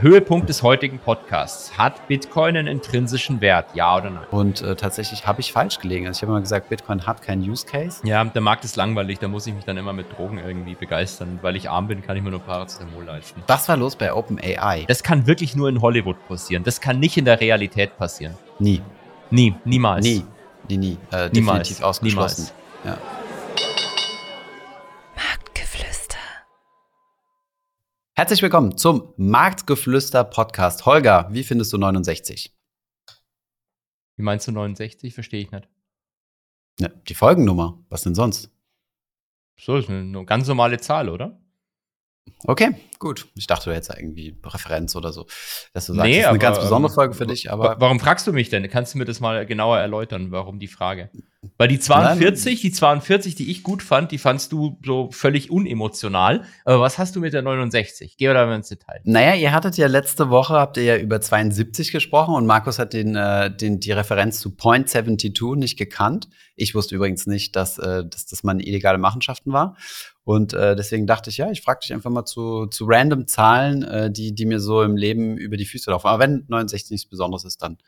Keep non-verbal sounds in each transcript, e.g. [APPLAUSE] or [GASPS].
Höhepunkt des heutigen Podcasts. Hat Bitcoin einen intrinsischen Wert? Ja oder nein? Und äh, tatsächlich habe ich falsch gelegen. Also ich habe immer gesagt, Bitcoin hat keinen Use Case. Ja, der Markt ist langweilig. Da muss ich mich dann immer mit Drogen irgendwie begeistern. Weil ich arm bin, kann ich mir nur Paracetamol leisten. Was war los bei OpenAI? Das kann wirklich nur in Hollywood passieren. Das kann nicht in der Realität passieren. Nie. Nie. Niemals. Nie. Nie, nie. Äh, niemals. Definitiv ausgeschlossen. Niemals. Ja. Herzlich willkommen zum Marktgeflüster Podcast. Holger, wie findest du 69? Wie meinst du 69? Verstehe ich nicht. Ja, die Folgennummer. Was denn sonst? So, ist eine ganz normale Zahl, oder? Okay, gut. Ich dachte, du hättest irgendwie Referenz oder so. Dass du sagst, nee, das ist eine ganz besondere Folge für dich, aber. Warum fragst du mich denn? Kannst du mir das mal genauer erläutern, warum die Frage? Weil die 42, Nein. die 42, die ich gut fand, die fandst du so völlig unemotional. Aber was hast du mit der 69? Geh da mal ins Detail. Naja, ihr hattet ja letzte Woche, habt ihr ja über 72 gesprochen und Markus hat den, äh, den, die Referenz zu Point 72 nicht gekannt. Ich wusste übrigens nicht, dass, äh, dass das mal illegale Machenschaften war. Und äh, deswegen dachte ich, ja, ich frage dich einfach mal zu, zu random Zahlen, äh, die, die mir so im Leben über die Füße laufen. Aber wenn 69 nichts Besonderes ist, dann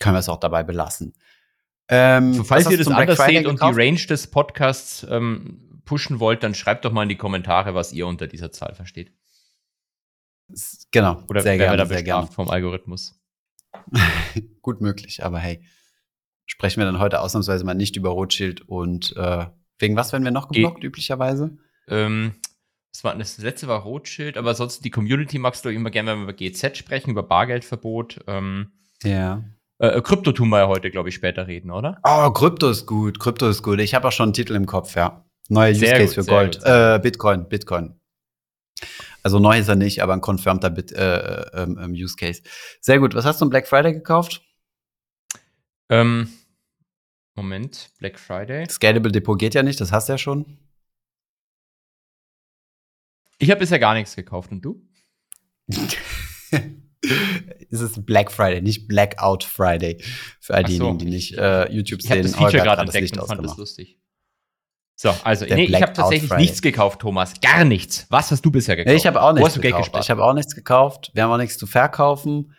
können wir es auch dabei belassen. Ähm, falls ihr das anders seht und die Range des Podcasts ähm, pushen wollt, dann schreibt doch mal in die Kommentare, was ihr unter dieser Zahl versteht. Genau. Oder sehr gerne, da sehr gerne. vom Algorithmus. [LAUGHS] Gut möglich, aber hey, sprechen wir dann heute ausnahmsweise mal nicht über Rothschild und äh, wegen was werden wir noch geblockt Ge üblicherweise? Ähm, das, war, das letzte war Rothschild, aber sonst die Community magst du immer gerne, wenn wir über GZ sprechen, über Bargeldverbot. Ähm, ja. Äh, Krypto tun wir ja heute, glaube ich, später reden, oder? Oh, Krypto ist gut. Krypto ist gut. Ich habe auch schon einen Titel im Kopf, ja. Neuer Use Case gut, für Gold. Gut, äh, Bitcoin, Bitcoin. Also neu ist er nicht, aber ein confirmter Bit, äh, äh, ähm, Use Case. Sehr gut. Was hast du am Black Friday gekauft? Ähm, Moment, Black Friday. Scalable Depot geht ja nicht, das hast du ja schon. Ich habe bisher gar nichts gekauft und du? [LAUGHS] es ist Black Friday, nicht Blackout Friday. Für all diejenigen, so. die nicht äh, YouTube ich sehen. Ich habe das Feature gerade entdeckt und fand das lustig. So, also nee, ich habe tatsächlich Friday. nichts gekauft, Thomas. Gar nichts. Was hast du bisher gekauft? Ich habe auch nichts gekauft. Ich habe auch nichts gekauft. Wir haben auch nichts zu verkaufen.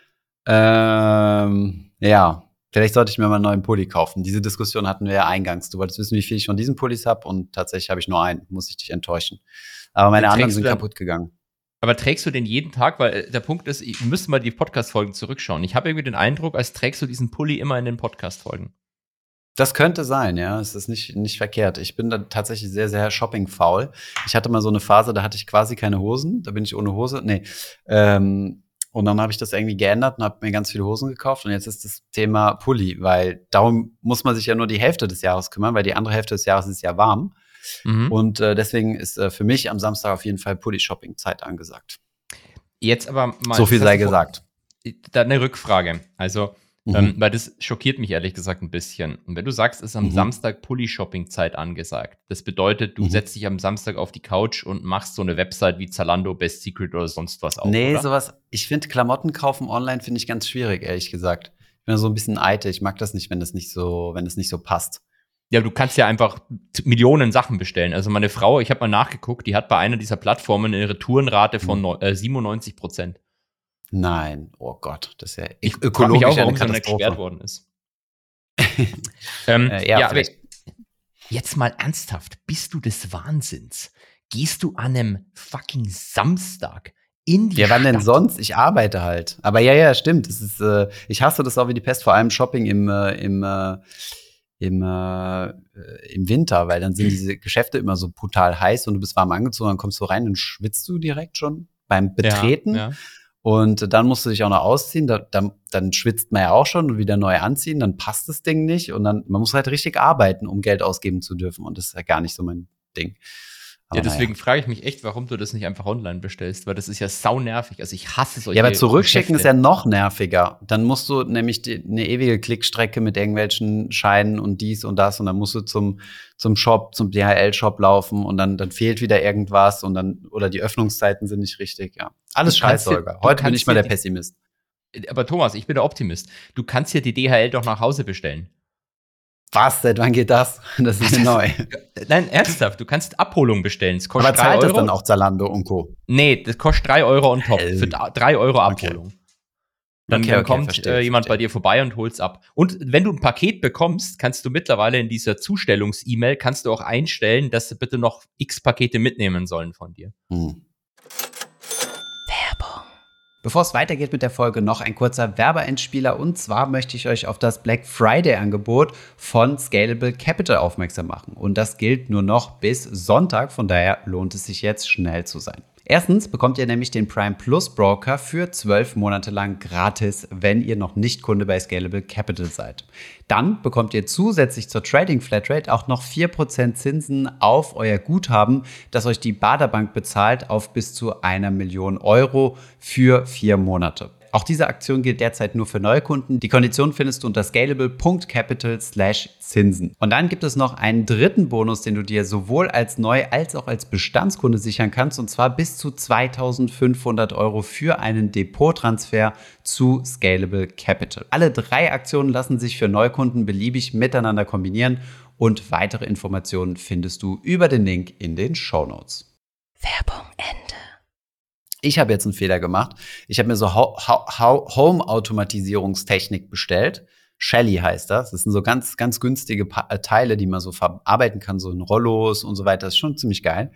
Ähm, ja, vielleicht sollte ich mir mal einen neuen Pulli kaufen. Diese Diskussion hatten wir ja eingangs. Du wolltest wissen, wie viel ich von diesen Pullis habe und tatsächlich habe ich nur einen. Muss ich dich enttäuschen. Aber meine anderen sind kaputt gegangen. Aber trägst du den jeden Tag? Weil äh, der Punkt ist, wir müssen mal die Podcast-Folgen zurückschauen. Ich habe irgendwie den Eindruck, als trägst du diesen Pulli immer in den Podcast-Folgen. Das könnte sein, ja. Es ist nicht, nicht verkehrt. Ich bin da tatsächlich sehr, sehr shopping-faul. Ich hatte mal so eine Phase, da hatte ich quasi keine Hosen. Da bin ich ohne Hose. Nee. Ähm, und dann habe ich das irgendwie geändert und habe mir ganz viele Hosen gekauft. Und jetzt ist das Thema Pulli, weil darum muss man sich ja nur die Hälfte des Jahres kümmern, weil die andere Hälfte des Jahres ist ja warm. Mhm. Und äh, deswegen ist äh, für mich am Samstag auf jeden Fall Pulli-Shopping-Zeit angesagt. Jetzt aber mal. So viel sei gesagt. Da eine Rückfrage. Also, mhm. ähm, weil das schockiert mich ehrlich gesagt ein bisschen. Und wenn du sagst, es ist am mhm. Samstag Pulli-Shopping-Zeit angesagt, das bedeutet, du mhm. setzt dich am Samstag auf die Couch und machst so eine Website wie Zalando, Best Secret oder sonst was auf. Nee, oder? sowas. Ich finde Klamotten kaufen online finde ich ganz schwierig, ehrlich gesagt. Ich bin so ein bisschen eitel. Ich mag das nicht, wenn das nicht so, wenn es nicht so passt. Ja, du kannst ja einfach Millionen Sachen bestellen. Also meine Frau, ich habe mal nachgeguckt, die hat bei einer dieser Plattformen eine Retourenrate von mhm. äh, 97 Prozent. Nein, oh Gott, das ist ja ich ökologisch mich auch, warum so gesperrt worden ist. [LAUGHS] ähm, äh, ja, ja aber jetzt mal ernsthaft, bist du des Wahnsinns? Gehst du an einem fucking Samstag in die Ja, wann denn sonst? Ich arbeite halt. Aber ja, ja, stimmt. Das ist, äh, ich hasse das auch wie die Pest, vor allem Shopping im, äh, im äh, im, äh, im Winter, weil dann sind [CLEARS THROAT] diese Geschäfte immer so brutal heiß und du bist warm angezogen, dann kommst du rein und schwitzt du direkt schon beim Betreten. Ja, ja. Und dann musst du dich auch noch ausziehen, da, dann, dann schwitzt man ja auch schon und wieder neu anziehen, dann passt das Ding nicht. Und dann, man muss halt richtig arbeiten, um Geld ausgeben zu dürfen. Und das ist ja gar nicht so mein Ding. Aber ja, deswegen naja. frage ich mich echt, warum du das nicht einfach online bestellst, weil das ist ja sau nervig. Also ich hasse solche Ja, aber zurückschicken Geschäfte. ist ja noch nerviger. Dann musst du nämlich die, eine ewige Klickstrecke mit irgendwelchen Scheinen und dies und das und dann musst du zum, zum Shop, zum DHL-Shop laufen und dann, dann fehlt wieder irgendwas und dann, oder die Öffnungszeiten sind nicht richtig, ja. Alles scheiße. Heute bin ich mal der Pessimist. Aber Thomas, ich bin der Optimist. Du kannst ja die DHL doch nach Hause bestellen. Was? Seit wann geht das? [LAUGHS] Das ist mir neu. [LAUGHS] Nein, ernsthaft, du kannst Abholung bestellen. Es kostet Aber zahlt Euro. das dann auch Zalando und Co.? Nee, das kostet 3 Euro on top. Für 3 Euro Abholung. Okay. Dann, okay, dann okay, kommt verstehe, äh, jemand verstehe. bei dir vorbei und holt's ab. Und wenn du ein Paket bekommst, kannst du mittlerweile in dieser Zustellungs-E-Mail kannst du auch einstellen, dass sie bitte noch X Pakete mitnehmen sollen von dir. Hm. Bevor es weitergeht mit der Folge, noch ein kurzer Werbeeinspieler. Und zwar möchte ich euch auf das Black Friday-Angebot von Scalable Capital aufmerksam machen. Und das gilt nur noch bis Sonntag. Von daher lohnt es sich jetzt schnell zu sein. Erstens bekommt ihr nämlich den Prime Plus Broker für zwölf Monate lang gratis, wenn ihr noch nicht Kunde bei Scalable Capital seid. Dann bekommt ihr zusätzlich zur Trading Flatrate auch noch 4% Zinsen auf euer Guthaben, das euch die Baderbank bezahlt auf bis zu einer Million Euro für vier Monate. Auch diese Aktion gilt derzeit nur für Neukunden. Die Kondition findest du unter scalable.capital Zinsen. Und dann gibt es noch einen dritten Bonus, den du dir sowohl als Neu- als auch als Bestandskunde sichern kannst, und zwar bis zu 2500 Euro für einen Depottransfer zu Scalable Capital. Alle drei Aktionen lassen sich für Neukunden beliebig miteinander kombinieren und weitere Informationen findest du über den Link in den Show Notes. Werbung Ende. Ich habe jetzt einen Fehler gemacht. Ich habe mir so Home-Automatisierungstechnik bestellt. Shelly heißt das. Das sind so ganz, ganz günstige pa äh, Teile, die man so verarbeiten kann, so in Rollos und so weiter. Das ist schon ziemlich geil.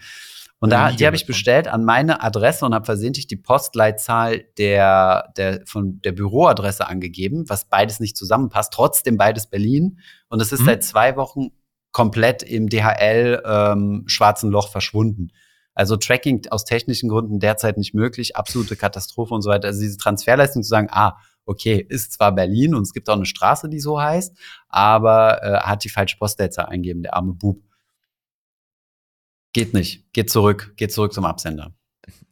Und da, die habe ich bestellt an meine Adresse und habe versehentlich die Postleitzahl der, der, von der Büroadresse angegeben, was beides nicht zusammenpasst. Trotzdem beides Berlin. Und es ist mhm. seit zwei Wochen komplett im DHL ähm, schwarzen Loch verschwunden. Also Tracking aus technischen Gründen derzeit nicht möglich, absolute Katastrophe und so weiter. Also diese Transferleistung zu sagen, ah, okay, ist zwar Berlin und es gibt auch eine Straße, die so heißt, aber äh, hat die falsche Postleitzahl eingeben, der arme Bub. Geht nicht. Geht zurück. Geht zurück zum Absender.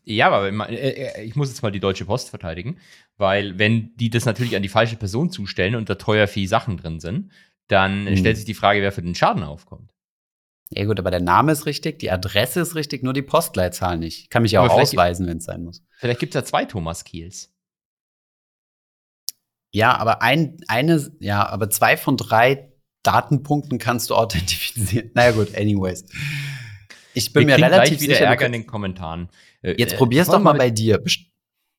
Ja, aber äh, äh, ich muss jetzt mal die Deutsche Post verteidigen, weil wenn die das natürlich an die falsche Person zustellen und da teuer viel Sachen drin sind, dann hm. stellt sich die Frage, wer für den Schaden aufkommt. Ja gut, aber der Name ist richtig, die Adresse ist richtig, nur die Postleitzahl nicht. Ich kann mich ja auch ausweisen, wenn es sein muss. Vielleicht gibt es ja zwei Thomas Kiels. Ja, aber ein, eine, ja, aber zwei von drei Datenpunkten kannst du authentifizieren. [LAUGHS] naja gut, anyways. Ich bin Wir mir relativ wieder sicher. Ärger in den Kommentaren. Äh, Jetzt äh, probier's doch mal bei dir.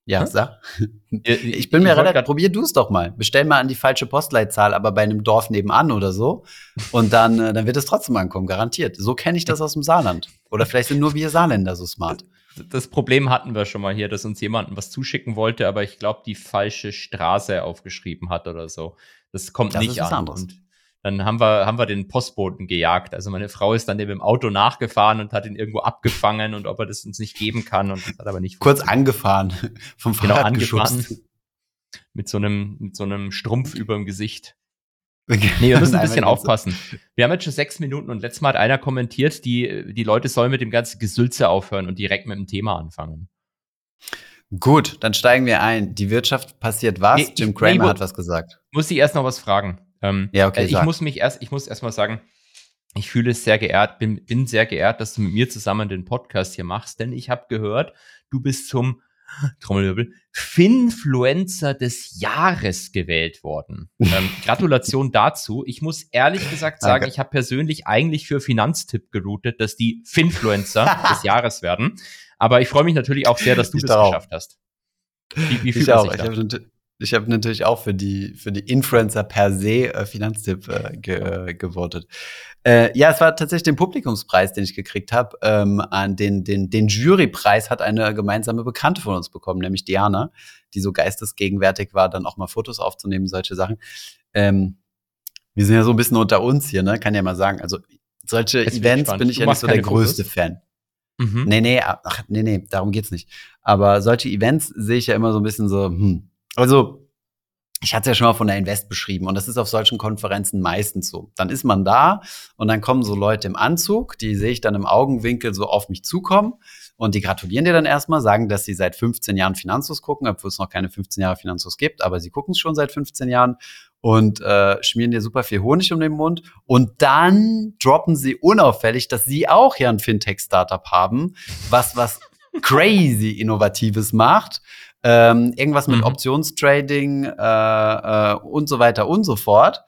Ja, hm? sag. [LAUGHS] Ich bin mir relativ, probier du es doch mal. Bestell mal an die falsche Postleitzahl, aber bei einem Dorf nebenan oder so. Und dann, äh, dann wird es trotzdem ankommen, garantiert. So kenne ich das aus dem Saarland. Oder vielleicht sind nur wir Saarländer so smart. Das Problem hatten wir schon mal hier, dass uns jemanden was zuschicken wollte, aber ich glaube, die falsche Straße aufgeschrieben hat oder so. Das kommt das nicht an. Anderes. Und dann haben wir, haben wir den Postboten gejagt. Also meine Frau ist dann eben im Auto nachgefahren und hat ihn irgendwo abgefangen und ob er das uns nicht geben kann und das hat aber nicht Kurz angefahren, [LAUGHS] vom genau, Fahrrad genau, angefahren. Mit so einem, mit so einem Strumpf über dem Gesicht. Nee, wir müssen ein bisschen aufpassen. Wir haben jetzt schon sechs Minuten und letztes Mal hat einer kommentiert, die, die Leute sollen mit dem ganzen Gesülze aufhören und direkt mit dem Thema anfangen. Gut, dann steigen wir ein. Die Wirtschaft passiert was? Nee, Jim Cramer nee, hat was gesagt. Muss ich erst noch was fragen? Ähm, ja, okay. Äh, ich sag. muss mich erst, ich muss erst mal sagen, ich fühle es sehr geehrt, bin, bin sehr geehrt, dass du mit mir zusammen den Podcast hier machst, denn ich habe gehört, du bist zum [GASPS] Trommelwirbel, Finfluencer des Jahres gewählt worden. [LAUGHS] ähm, Gratulation dazu. Ich muss ehrlich gesagt sagen, okay. ich habe persönlich eigentlich für Finanztipp geroutet, dass die Finfluencer [LAUGHS] des Jahres werden. Aber ich freue mich natürlich auch sehr, dass du ich das geschafft hast. Wie, wie fühlt ich auch. Sich da? Ich habe natürlich auch für die, für die Influencer per se äh, Finanztipp äh, ge, äh, gewotet. Äh, ja, es war tatsächlich den Publikumspreis, den ich gekriegt habe. Ähm, an den, den, den Jurypreis hat eine gemeinsame Bekannte von uns bekommen, nämlich Diana, die so geistesgegenwärtig war, dann auch mal Fotos aufzunehmen, solche Sachen. Ähm, wir sind ja so ein bisschen unter uns hier, ne? Kann ja mal sagen. Also solche Jetzt Events bin, bin ich du ja nicht so der größte Fotos? Fan. Mhm. Nee, nee, ach, nee, nee, darum geht's nicht. Aber solche Events sehe ich ja immer so ein bisschen so, hm, also, ich hatte es ja schon mal von der Invest beschrieben und das ist auf solchen Konferenzen meistens so. Dann ist man da und dann kommen so Leute im Anzug, die sehe ich dann im Augenwinkel so auf mich zukommen und die gratulieren dir dann erstmal, sagen, dass sie seit 15 Jahren Finanzlos gucken, obwohl es noch keine 15 Jahre Finanzlos gibt, aber sie gucken es schon seit 15 Jahren und äh, schmieren dir super viel Honig um den Mund und dann droppen sie unauffällig, dass sie auch hier ein Fintech-Startup haben, was was crazy Innovatives macht ähm, irgendwas mit mhm. Optionstrading äh, äh, und so weiter und so fort.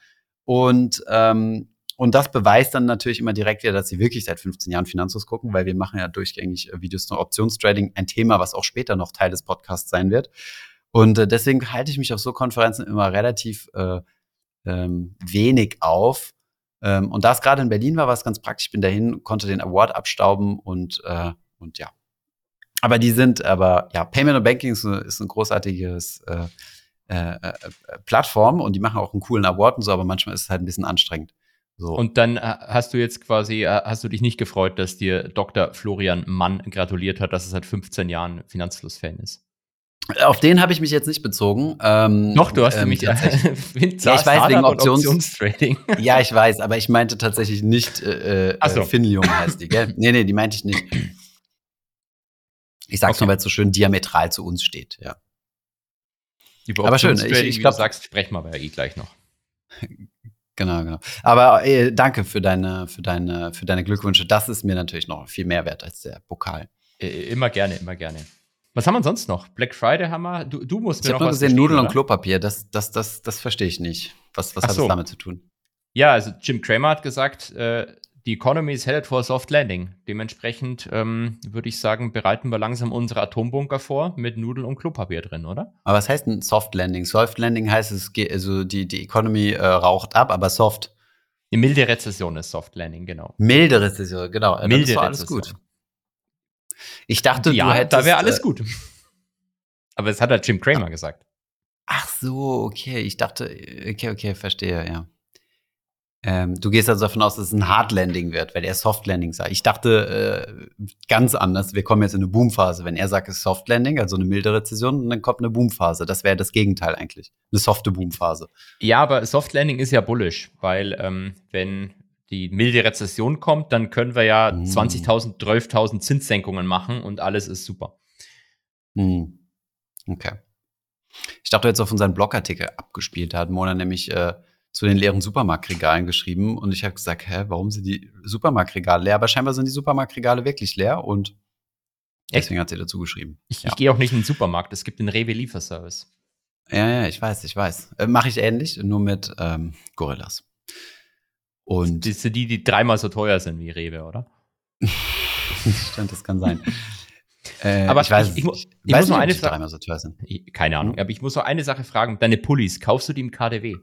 Und ähm, und das beweist dann natürlich immer direkt wieder, dass sie wirklich seit 15 Jahren Finanzlos gucken, weil wir machen ja durchgängig äh, Videos zum Optionstrading, ein Thema, was auch später noch Teil des Podcasts sein wird. Und äh, deswegen halte ich mich auf so Konferenzen immer relativ äh, ähm, wenig auf. Ähm, und da es gerade in Berlin war, war es ganz praktisch. Ich bin dahin, konnte den Award abstauben und, äh, und ja. Aber die sind, aber ja, Payment und Banking ist, ist ein großartiges äh, äh, äh, Plattform und die machen auch einen coolen Award und so, aber manchmal ist es halt ein bisschen anstrengend. So. Und dann äh, hast du jetzt quasi, äh, hast du dich nicht gefreut, dass dir Dr. Florian Mann gratuliert hat, dass er seit 15 Jahren Finanzfluss-Fan ist? Auf den habe ich mich jetzt nicht bezogen. Ähm, Doch, du hast ähm, nämlich. [LAUGHS] ja, ich weiß wegen Options Optionstrading. [LAUGHS] ja, ich weiß, aber ich meinte tatsächlich nicht äh, äh, so. Finlium heißt die, gell? Nee, nee, die meinte ich nicht. [CLEARS THROAT] Ich sag's okay. nur, weil es so schön diametral zu uns steht, ja. Über aber schön, ich, ich glaube, sagst, sprechen wir aber eh gleich noch. [LAUGHS] Genau, genau. Aber äh, danke für deine, für deine, für deine Glückwünsche. Das ist mir natürlich noch viel mehr wert als der Pokal. Äh, immer gerne, immer gerne. Was haben wir sonst noch? Black Friday haben wir. Du, du musst ich mir noch was gesehen, Nudeln und Klopapier. Das, das, das, das verstehe ich nicht. Was, was hat so. das damit zu tun? Ja, also Jim Cramer hat gesagt, äh, die Economy is headed for a soft landing. Dementsprechend ähm, würde ich sagen, bereiten wir langsam unsere Atombunker vor mit Nudeln und Klopapier drin, oder? Aber was heißt ein Soft Landing? Soft Landing heißt, es geht, also die, die Economy äh, raucht ab, aber soft. Die milde Rezession ist Soft Landing, genau. Milde Rezession, genau. Milde Dann alles gut. Ich dachte, ja, du hättest. Da wäre alles äh, gut. [LAUGHS] Aber das hat halt Jim Cramer ach, gesagt. Ach so, okay. Ich dachte, okay, okay, verstehe, ja. Ähm, du gehst also davon aus, dass es ein Hard Landing wird, weil er Soft Landing sagt. Ich dachte äh, ganz anders. Wir kommen jetzt in eine Boomphase. Wenn er sagt, es ist Soft Landing, also eine milde Rezession, dann kommt eine Boomphase. Das wäre das Gegenteil eigentlich. Eine softe Boomphase. Ja, aber Soft Landing ist ja bullish, weil ähm, wenn die milde Rezession kommt, dann können wir ja mm. 20.000, 12.000 Zinssenkungen machen und alles ist super. Mm. Okay. Ich dachte jetzt auf unseren Blogartikel abgespielt. Da hat Mona nämlich äh, zu den leeren Supermarktregalen geschrieben und ich habe gesagt, hä, warum sind die Supermarktregale leer? Aber scheinbar sind die Supermarktregale wirklich leer und deswegen hat sie dazu geschrieben. Ich, ja. ich gehe auch nicht in den Supermarkt, es gibt den Rewe-Lieferservice. Ja, ja, ich weiß, ich weiß. Äh, Mache ich ähnlich, nur mit ähm, Gorillas. Und das sind die, die dreimal so teuer sind wie Rewe, oder? [LAUGHS] Stimmt, das kann sein. [LAUGHS] äh, aber ich, weiß, ich, ich, ich, ich weiß muss noch eine Frage. So Keine Ahnung, mhm. aber ich muss noch eine Sache fragen. Deine Pullis, kaufst du die im KDW?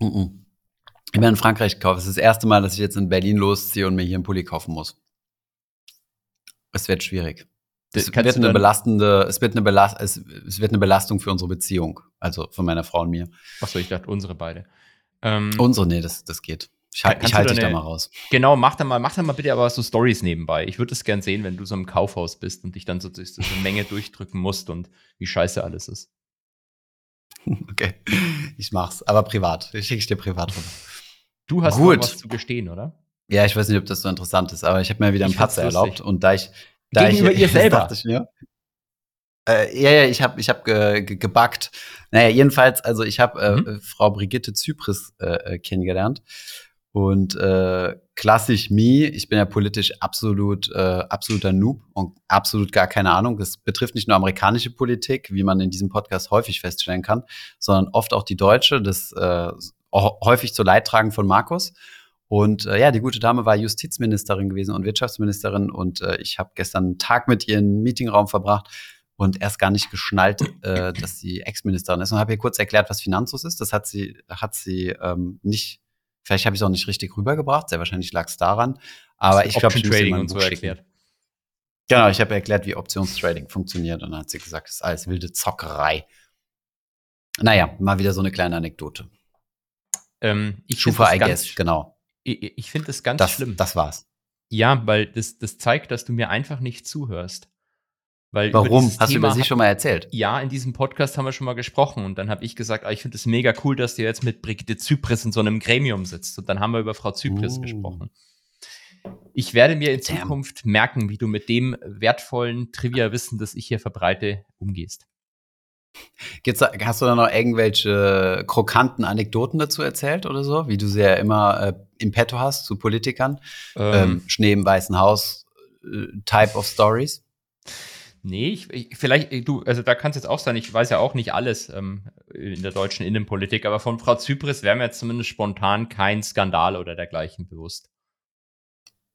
Mhm. Ich bin in Frankreich gekauft. Es ist das erste Mal, dass ich jetzt in Berlin losziehe und mir hier einen Pulli kaufen muss. Es wird schwierig. Es wird eine belastende, es wird eine Belast, es, es, wird eine Belastung für unsere Beziehung, also von meiner Frau und mir. Achso, ich dachte unsere beide. Ähm, Unsere, nee, das, das geht. Ich, ich halte dich da mal raus. Genau, mach da mal, mach da mal bitte aber so Stories nebenbei. Ich würde es gern sehen, wenn du so im Kaufhaus bist und dich dann so durch so eine Menge durchdrücken musst und wie scheiße alles ist. [LAUGHS] Okay, ich mach's, aber privat. Ich schicke dir privat rüber. Du hast Gut. was zu gestehen, oder? Ja, ich weiß nicht, ob das so interessant ist, aber ich habe mir wieder einen Patzer erlaubt und da ich da Gegenüber ich, ihr [LAUGHS] selber. dachte ich mir, äh, ja, ja, ich habe ich hab ge, ge, gebackt. Naja, jedenfalls, also ich habe äh, mhm. Frau Brigitte Zypris äh, äh, kennengelernt. Und äh, klassisch me, ich bin ja politisch absolut äh, absoluter Noob und absolut gar keine Ahnung. Das betrifft nicht nur amerikanische Politik, wie man in diesem Podcast häufig feststellen kann, sondern oft auch die deutsche, das äh, häufig zu Leidtragen von Markus. Und äh, ja, die gute Dame war Justizministerin gewesen und Wirtschaftsministerin und äh, ich habe gestern einen Tag mit ihr im Meetingraum verbracht und erst gar nicht geschnallt, äh, dass sie Ex-Ministerin ist und habe ihr kurz erklärt, was Finanzus ist. Das hat sie, hat sie ähm, nicht, vielleicht habe ich es auch nicht richtig rübergebracht, sehr wahrscheinlich lag es daran. Aber ich glaube, ich muss Trading und so erklärt. Genau, ich habe erklärt, wie Optionstrading funktioniert und dann hat sie gesagt, das ist alles wilde Zockerei. Naja, mal wieder so eine kleine Anekdote. Ähm, ich Schufa, I guess, genau. Ich, ich finde das ganz das, schlimm. Das war's. Ja, weil das, das zeigt, dass du mir einfach nicht zuhörst. Weil Warum? Hast Thema du über sie schon mal erzählt? Ja, in diesem Podcast haben wir schon mal gesprochen und dann habe ich gesagt, ah, ich finde es mega cool, dass du jetzt mit Brigitte Zypris in so einem Gremium sitzt und dann haben wir über Frau Zypris uh. gesprochen. Ich werde mir in Damn. Zukunft merken, wie du mit dem wertvollen Trivia-Wissen, das ich hier verbreite, umgehst. Gibt's, hast du da noch irgendwelche krokanten Anekdoten dazu erzählt oder so, wie du sie ja immer äh, im Petto hast zu Politikern? Ähm, ähm, Schnee im Weißen Haus, äh, Type of Stories? Nee, ich, ich, vielleicht, du, also da kann es jetzt auch sein, ich weiß ja auch nicht alles. Ähm, in der deutschen Innenpolitik. Aber von Frau Zypris wäre mir zumindest spontan kein Skandal oder dergleichen bewusst.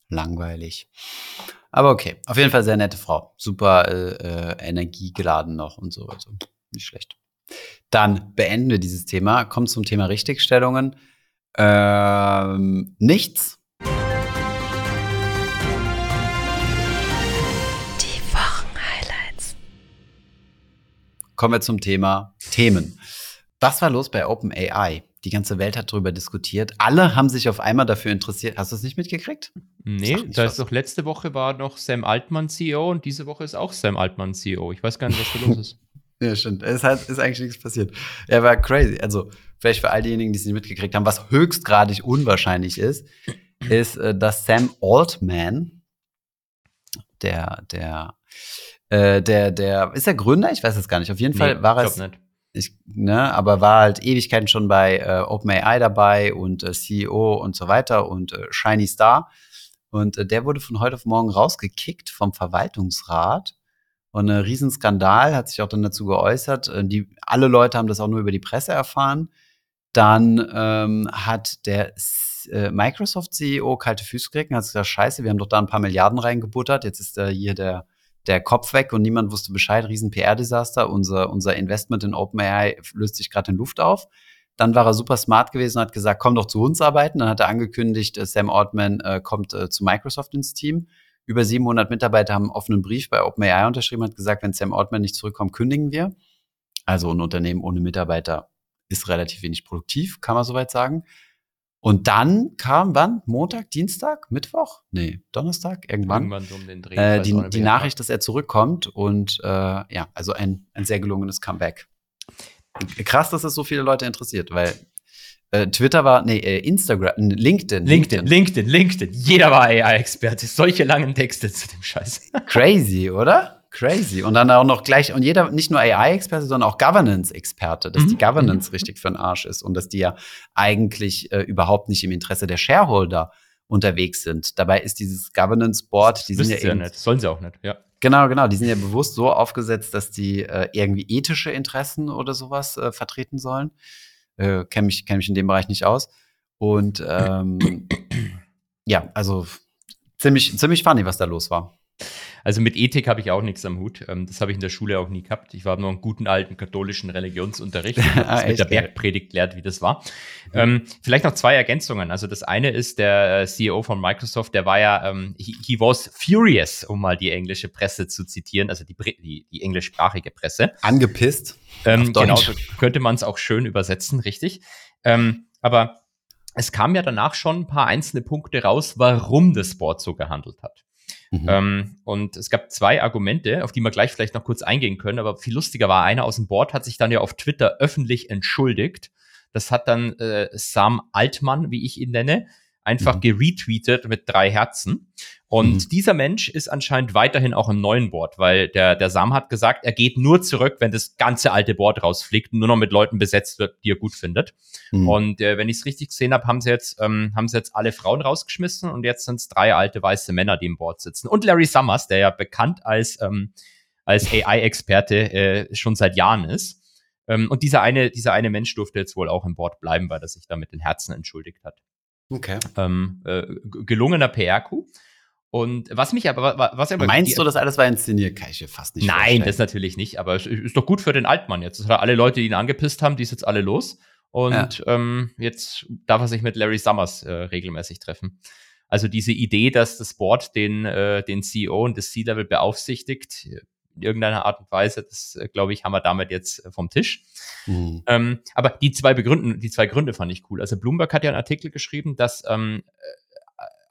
Langweilig. Aber okay, auf jeden Fall sehr nette Frau. Super äh, äh, energiegeladen noch und so. Also nicht schlecht. Dann beenden wir dieses Thema, kommen zum Thema Richtigstellungen. Ähm, nichts. Kommen wir zum Thema Themen. Was war los bei OpenAI? Die ganze Welt hat darüber diskutiert. Alle haben sich auf einmal dafür interessiert. Hast du es nicht mitgekriegt? Nee, da ist doch letzte Woche war noch Sam Altmann CEO und diese Woche ist auch Sam Altmann CEO. Ich weiß gar nicht, was da los ist. [LAUGHS] Ja, stimmt. Es hat, ist eigentlich nichts passiert. Er war crazy. Also, vielleicht für all diejenigen, die es nicht mitgekriegt haben, was höchstgradig unwahrscheinlich ist, [CLEARS THROAT] ist, äh, dass Sam Altman, der, der, äh, der, der, ist der Gründer? Ich weiß es gar nicht. Auf jeden Fall war es. Nicht. Ich, ne, aber war halt Ewigkeiten schon bei äh, OpenAI dabei und äh, CEO und so weiter und äh, Shiny Star. Und äh, der wurde von heute auf morgen rausgekickt vom Verwaltungsrat und ein Riesenskandal, hat sich auch dann dazu geäußert. Äh, die, alle Leute haben das auch nur über die Presse erfahren. Dann ähm, hat der äh, Microsoft-CEO kalte Füße gekriegt und hat gesagt, scheiße, wir haben doch da ein paar Milliarden reingebuttert. Jetzt ist äh, hier der, der Kopf weg und niemand wusste Bescheid. Riesen PR-Desaster. Unser, unser Investment in OpenAI löst sich gerade in Luft auf. Dann war er super smart gewesen und hat gesagt, komm doch zu uns arbeiten. Dann hat er angekündigt, äh, Sam Altman äh, kommt äh, zu Microsoft ins Team. Über 700 Mitarbeiter haben einen offenen Brief bei OpenAI unterschrieben, hat gesagt, wenn Sam Altman nicht zurückkommt, kündigen wir. Also ein Unternehmen ohne Mitarbeiter ist relativ wenig produktiv, kann man soweit sagen. Und dann kam wann? Montag, Dienstag, Mittwoch? Nee, Donnerstag, irgendwann. Irgendwann so um den Dreh. Äh, die, die Nachricht, dass er zurückkommt und äh, ja, also ein, ein sehr gelungenes Comeback. Krass, dass es so viele Leute interessiert, weil äh, Twitter war, nee, äh, Instagram, LinkedIn, LinkedIn. LinkedIn, LinkedIn. Jeder war AI-Experte. Solche langen Texte zu dem Scheiß. Crazy, oder? Crazy. Und dann auch noch gleich, und jeder, nicht nur AI-Experte, sondern auch Governance-Experte, dass mhm. die Governance mhm. richtig für den Arsch ist und dass die ja eigentlich äh, überhaupt nicht im Interesse der Shareholder unterwegs sind. Dabei ist dieses Governance Board, die sind ja, ja nicht. Sollen sie auch nicht, ja. Genau, genau. Die sind ja bewusst so aufgesetzt, dass die äh, irgendwie ethische Interessen oder sowas äh, vertreten sollen äh, kenne mich, kenn mich in dem Bereich nicht aus. Und ähm, ja, also ziemlich, ziemlich funny, was da los war. Also mit Ethik habe ich auch nichts am Hut. Ähm, das habe ich in der Schule auch nie gehabt. Ich war nur einen guten alten katholischen Religionsunterricht, [LAUGHS] ah, mit der Bergpredigt lehrt, wie das war. Mhm. Ähm, vielleicht noch zwei Ergänzungen. Also das eine ist der äh, CEO von Microsoft, der war ja, ähm, he, he, was furious, um mal die englische Presse zu zitieren, also die, die, die englischsprachige Presse. Angepisst. Ähm, genau, so könnte man es auch schön übersetzen, richtig. Aber es kam ja danach schon ein paar einzelne Punkte raus, warum das Board so gehandelt hat. Mhm. Ähm, und es gab zwei Argumente, auf die wir gleich vielleicht noch kurz eingehen können, aber viel lustiger war, einer aus dem Board hat sich dann ja auf Twitter öffentlich entschuldigt. Das hat dann äh, Sam Altmann, wie ich ihn nenne, einfach mhm. geretweetet mit drei Herzen. Und mhm. dieser Mensch ist anscheinend weiterhin auch im neuen Board, weil der, der Sam hat gesagt, er geht nur zurück, wenn das ganze alte Board rausfliegt und nur noch mit Leuten besetzt wird, die er gut findet. Mhm. Und äh, wenn ich es richtig gesehen habe, haben sie jetzt, ähm, haben sie jetzt alle Frauen rausgeschmissen und jetzt sind es drei alte weiße Männer, die im Board sitzen. Und Larry Summers, der ja bekannt als, ähm, als AI-Experte äh, schon seit Jahren ist. Ähm, und dieser eine, dieser eine Mensch durfte jetzt wohl auch im Board bleiben, weil er sich da mit den Herzen entschuldigt hat. Okay. Ähm, äh, gelungener PR-Coup. Und was mich aber, was aber Meinst du, das alles war inszeniert? Kann ich dir fast nicht Nein, vorstellen. das natürlich nicht, aber es ist doch gut für den Altmann jetzt. Das hat alle Leute, die ihn angepisst haben, die ist jetzt alle los. Und ja. ähm, jetzt darf er sich mit Larry Summers äh, regelmäßig treffen. Also diese Idee, dass das Board den, äh, den CEO und das C-Level beaufsichtigt, irgendeiner Art und Weise, das äh, glaube ich, haben wir damit jetzt vom Tisch. Mhm. Ähm, aber die zwei Begründen, die zwei Gründe fand ich cool. Also Bloomberg hat ja einen Artikel geschrieben, dass ähm,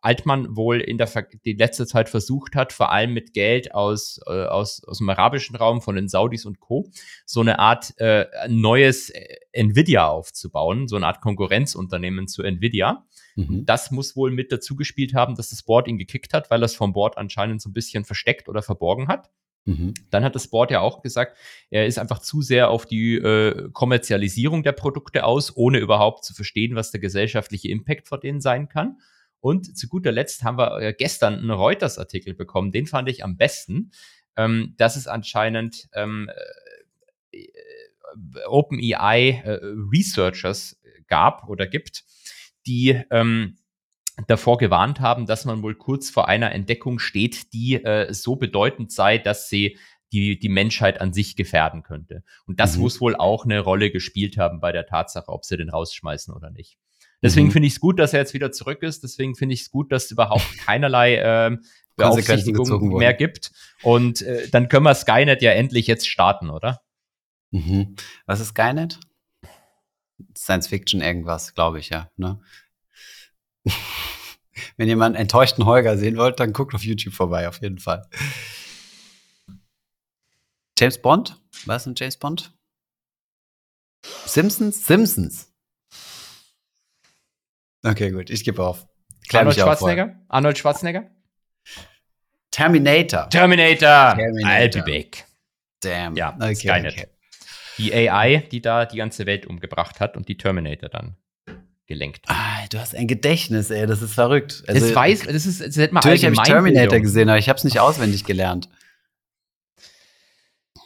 Altmann wohl in der die letzte Zeit versucht hat, vor allem mit Geld aus, äh, aus, aus dem arabischen Raum von den Saudis und Co. so eine Art äh, neues äh, Nvidia aufzubauen, so eine Art Konkurrenzunternehmen zu Nvidia. Mhm. Das muss wohl mit dazu gespielt haben, dass das Board ihn gekickt hat, weil das vom Board anscheinend so ein bisschen versteckt oder verborgen hat. Mhm. Dann hat das Board ja auch gesagt, er ist einfach zu sehr auf die äh, Kommerzialisierung der Produkte aus, ohne überhaupt zu verstehen, was der gesellschaftliche Impact von denen sein kann. Und zu guter Letzt haben wir äh, gestern einen Reuters-Artikel bekommen, den fand ich am besten. Ähm, dass es anscheinend ähm, äh, OpenEI äh, Researchers gab oder gibt, die ähm, davor gewarnt haben, dass man wohl kurz vor einer Entdeckung steht, die äh, so bedeutend sei, dass sie die, die Menschheit an sich gefährden könnte. Und das mhm. muss wohl auch eine Rolle gespielt haben bei der Tatsache, ob sie den rausschmeißen oder nicht. Deswegen mhm. finde ich es gut, dass er jetzt wieder zurück ist. Deswegen finde ich es gut, dass es überhaupt [LAUGHS] keinerlei äh, Beaufsichtigung mehr gibt. Und äh, dann können wir Skynet ja endlich jetzt starten, oder? Mhm. Was ist Skynet? Science Fiction irgendwas, glaube ich, ja. Ne? Wenn ihr mal einen enttäuschten Holger sehen wollt, dann guckt auf YouTube vorbei, auf jeden Fall. James Bond? Was ist ein James Bond? Simpsons? Simpsons. Okay, gut, ich gebe auf. Klär Arnold Schwarzenegger? Arnold Schwarzenegger? Terminator. Terminator. Terminator. I'll be back. Damn. Ja, okay, Skynet. Okay. Die AI, die da die ganze Welt umgebracht hat und die Terminator dann gelenkt. Ah, du hast ein Gedächtnis, ey, das ist verrückt. Also, das weiß, das ist, das hätte man Natürlich habe ich Terminator gesehen, aber ich habe es nicht auswendig gelernt.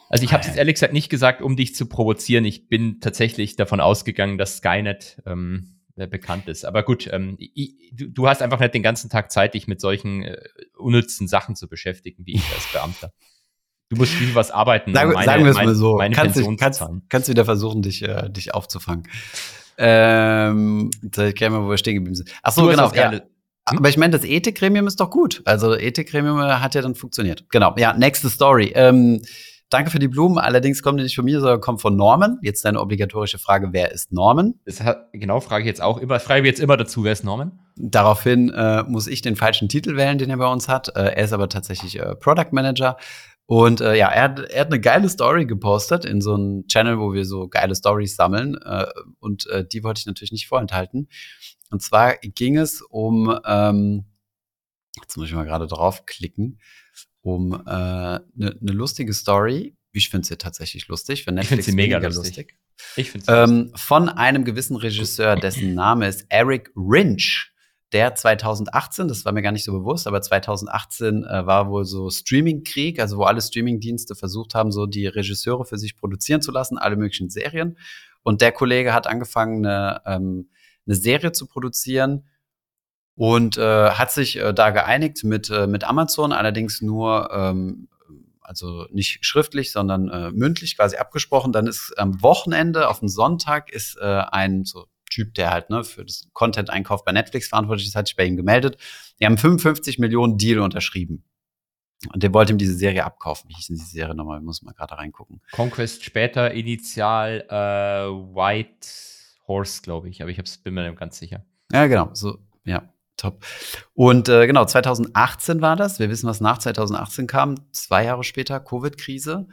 Also ich habe es ehrlich gesagt nicht gesagt, um dich zu provozieren. Ich bin tatsächlich davon ausgegangen, dass Skynet ähm, bekannt ist. Aber gut, ähm, ich, du, hast einfach nicht den ganzen Tag Zeit, dich mit solchen äh, unnützen Sachen zu beschäftigen, wie ich als [LAUGHS] Beamter. Du musst viel was arbeiten, Sag, um meine, sagen wir es mal so. meine kannst Pension dich, kannst. Kannst du wieder versuchen, dich, äh, dich aufzufangen. Ähm, ich kann mal, wo wir stehen geblieben sind. Ach so, genau. Ja. Hm? Aber ich meine, das Ethikgremium ist doch gut. Also Ethikgremium äh, hat ja dann funktioniert. Genau. Ja, nächste Story. Ähm, Danke für die Blumen. Allerdings kommt die nicht von mir, sondern kommt von Norman. Jetzt deine obligatorische Frage, wer ist Norman? Das hat, genau, frage ich jetzt auch immer. Frage ich jetzt immer dazu, wer ist Norman? Daraufhin äh, muss ich den falschen Titel wählen, den er bei uns hat. Äh, er ist aber tatsächlich äh, Product Manager. Und äh, ja, er hat, er hat eine geile Story gepostet in so einem Channel, wo wir so geile Stories sammeln. Äh, und äh, die wollte ich natürlich nicht vorenthalten. Und zwar ging es um, ähm, jetzt muss ich mal gerade draufklicken um eine äh, ne, ne lustige Story. Ich finde sie tatsächlich lustig. Für Netflix ich finde sie mega lustig. lustig. Ich finde ähm, Von einem gewissen Regisseur, dessen Name ist Eric Rinch. Der 2018, das war mir gar nicht so bewusst, aber 2018 äh, war wohl so Streaming-Krieg, also wo alle Streaming-Dienste versucht haben, so die Regisseure für sich produzieren zu lassen, alle möglichen Serien. Und der Kollege hat angefangen, eine, ähm, eine Serie zu produzieren, und äh, hat sich äh, da geeinigt mit, äh, mit Amazon, allerdings nur, ähm, also nicht schriftlich, sondern äh, mündlich quasi abgesprochen. Dann ist am Wochenende, auf dem Sonntag, ist äh, ein so Typ, der halt ne, für das Content-Einkauf bei Netflix verantwortlich ist, hat sich bei ihm gemeldet. Die haben 55 Millionen Deal unterschrieben. Und der wollte ihm diese Serie abkaufen. Wie hieß denn diese Serie nochmal? Muss mal gerade reingucken. Conquest später, initial äh, White Horse, glaube ich. Aber ich bin mir nicht ganz sicher. Ja, genau. So, ja. Top. Und äh, genau, 2018 war das. Wir wissen, was nach 2018 kam. Zwei Jahre später, Covid-Krise.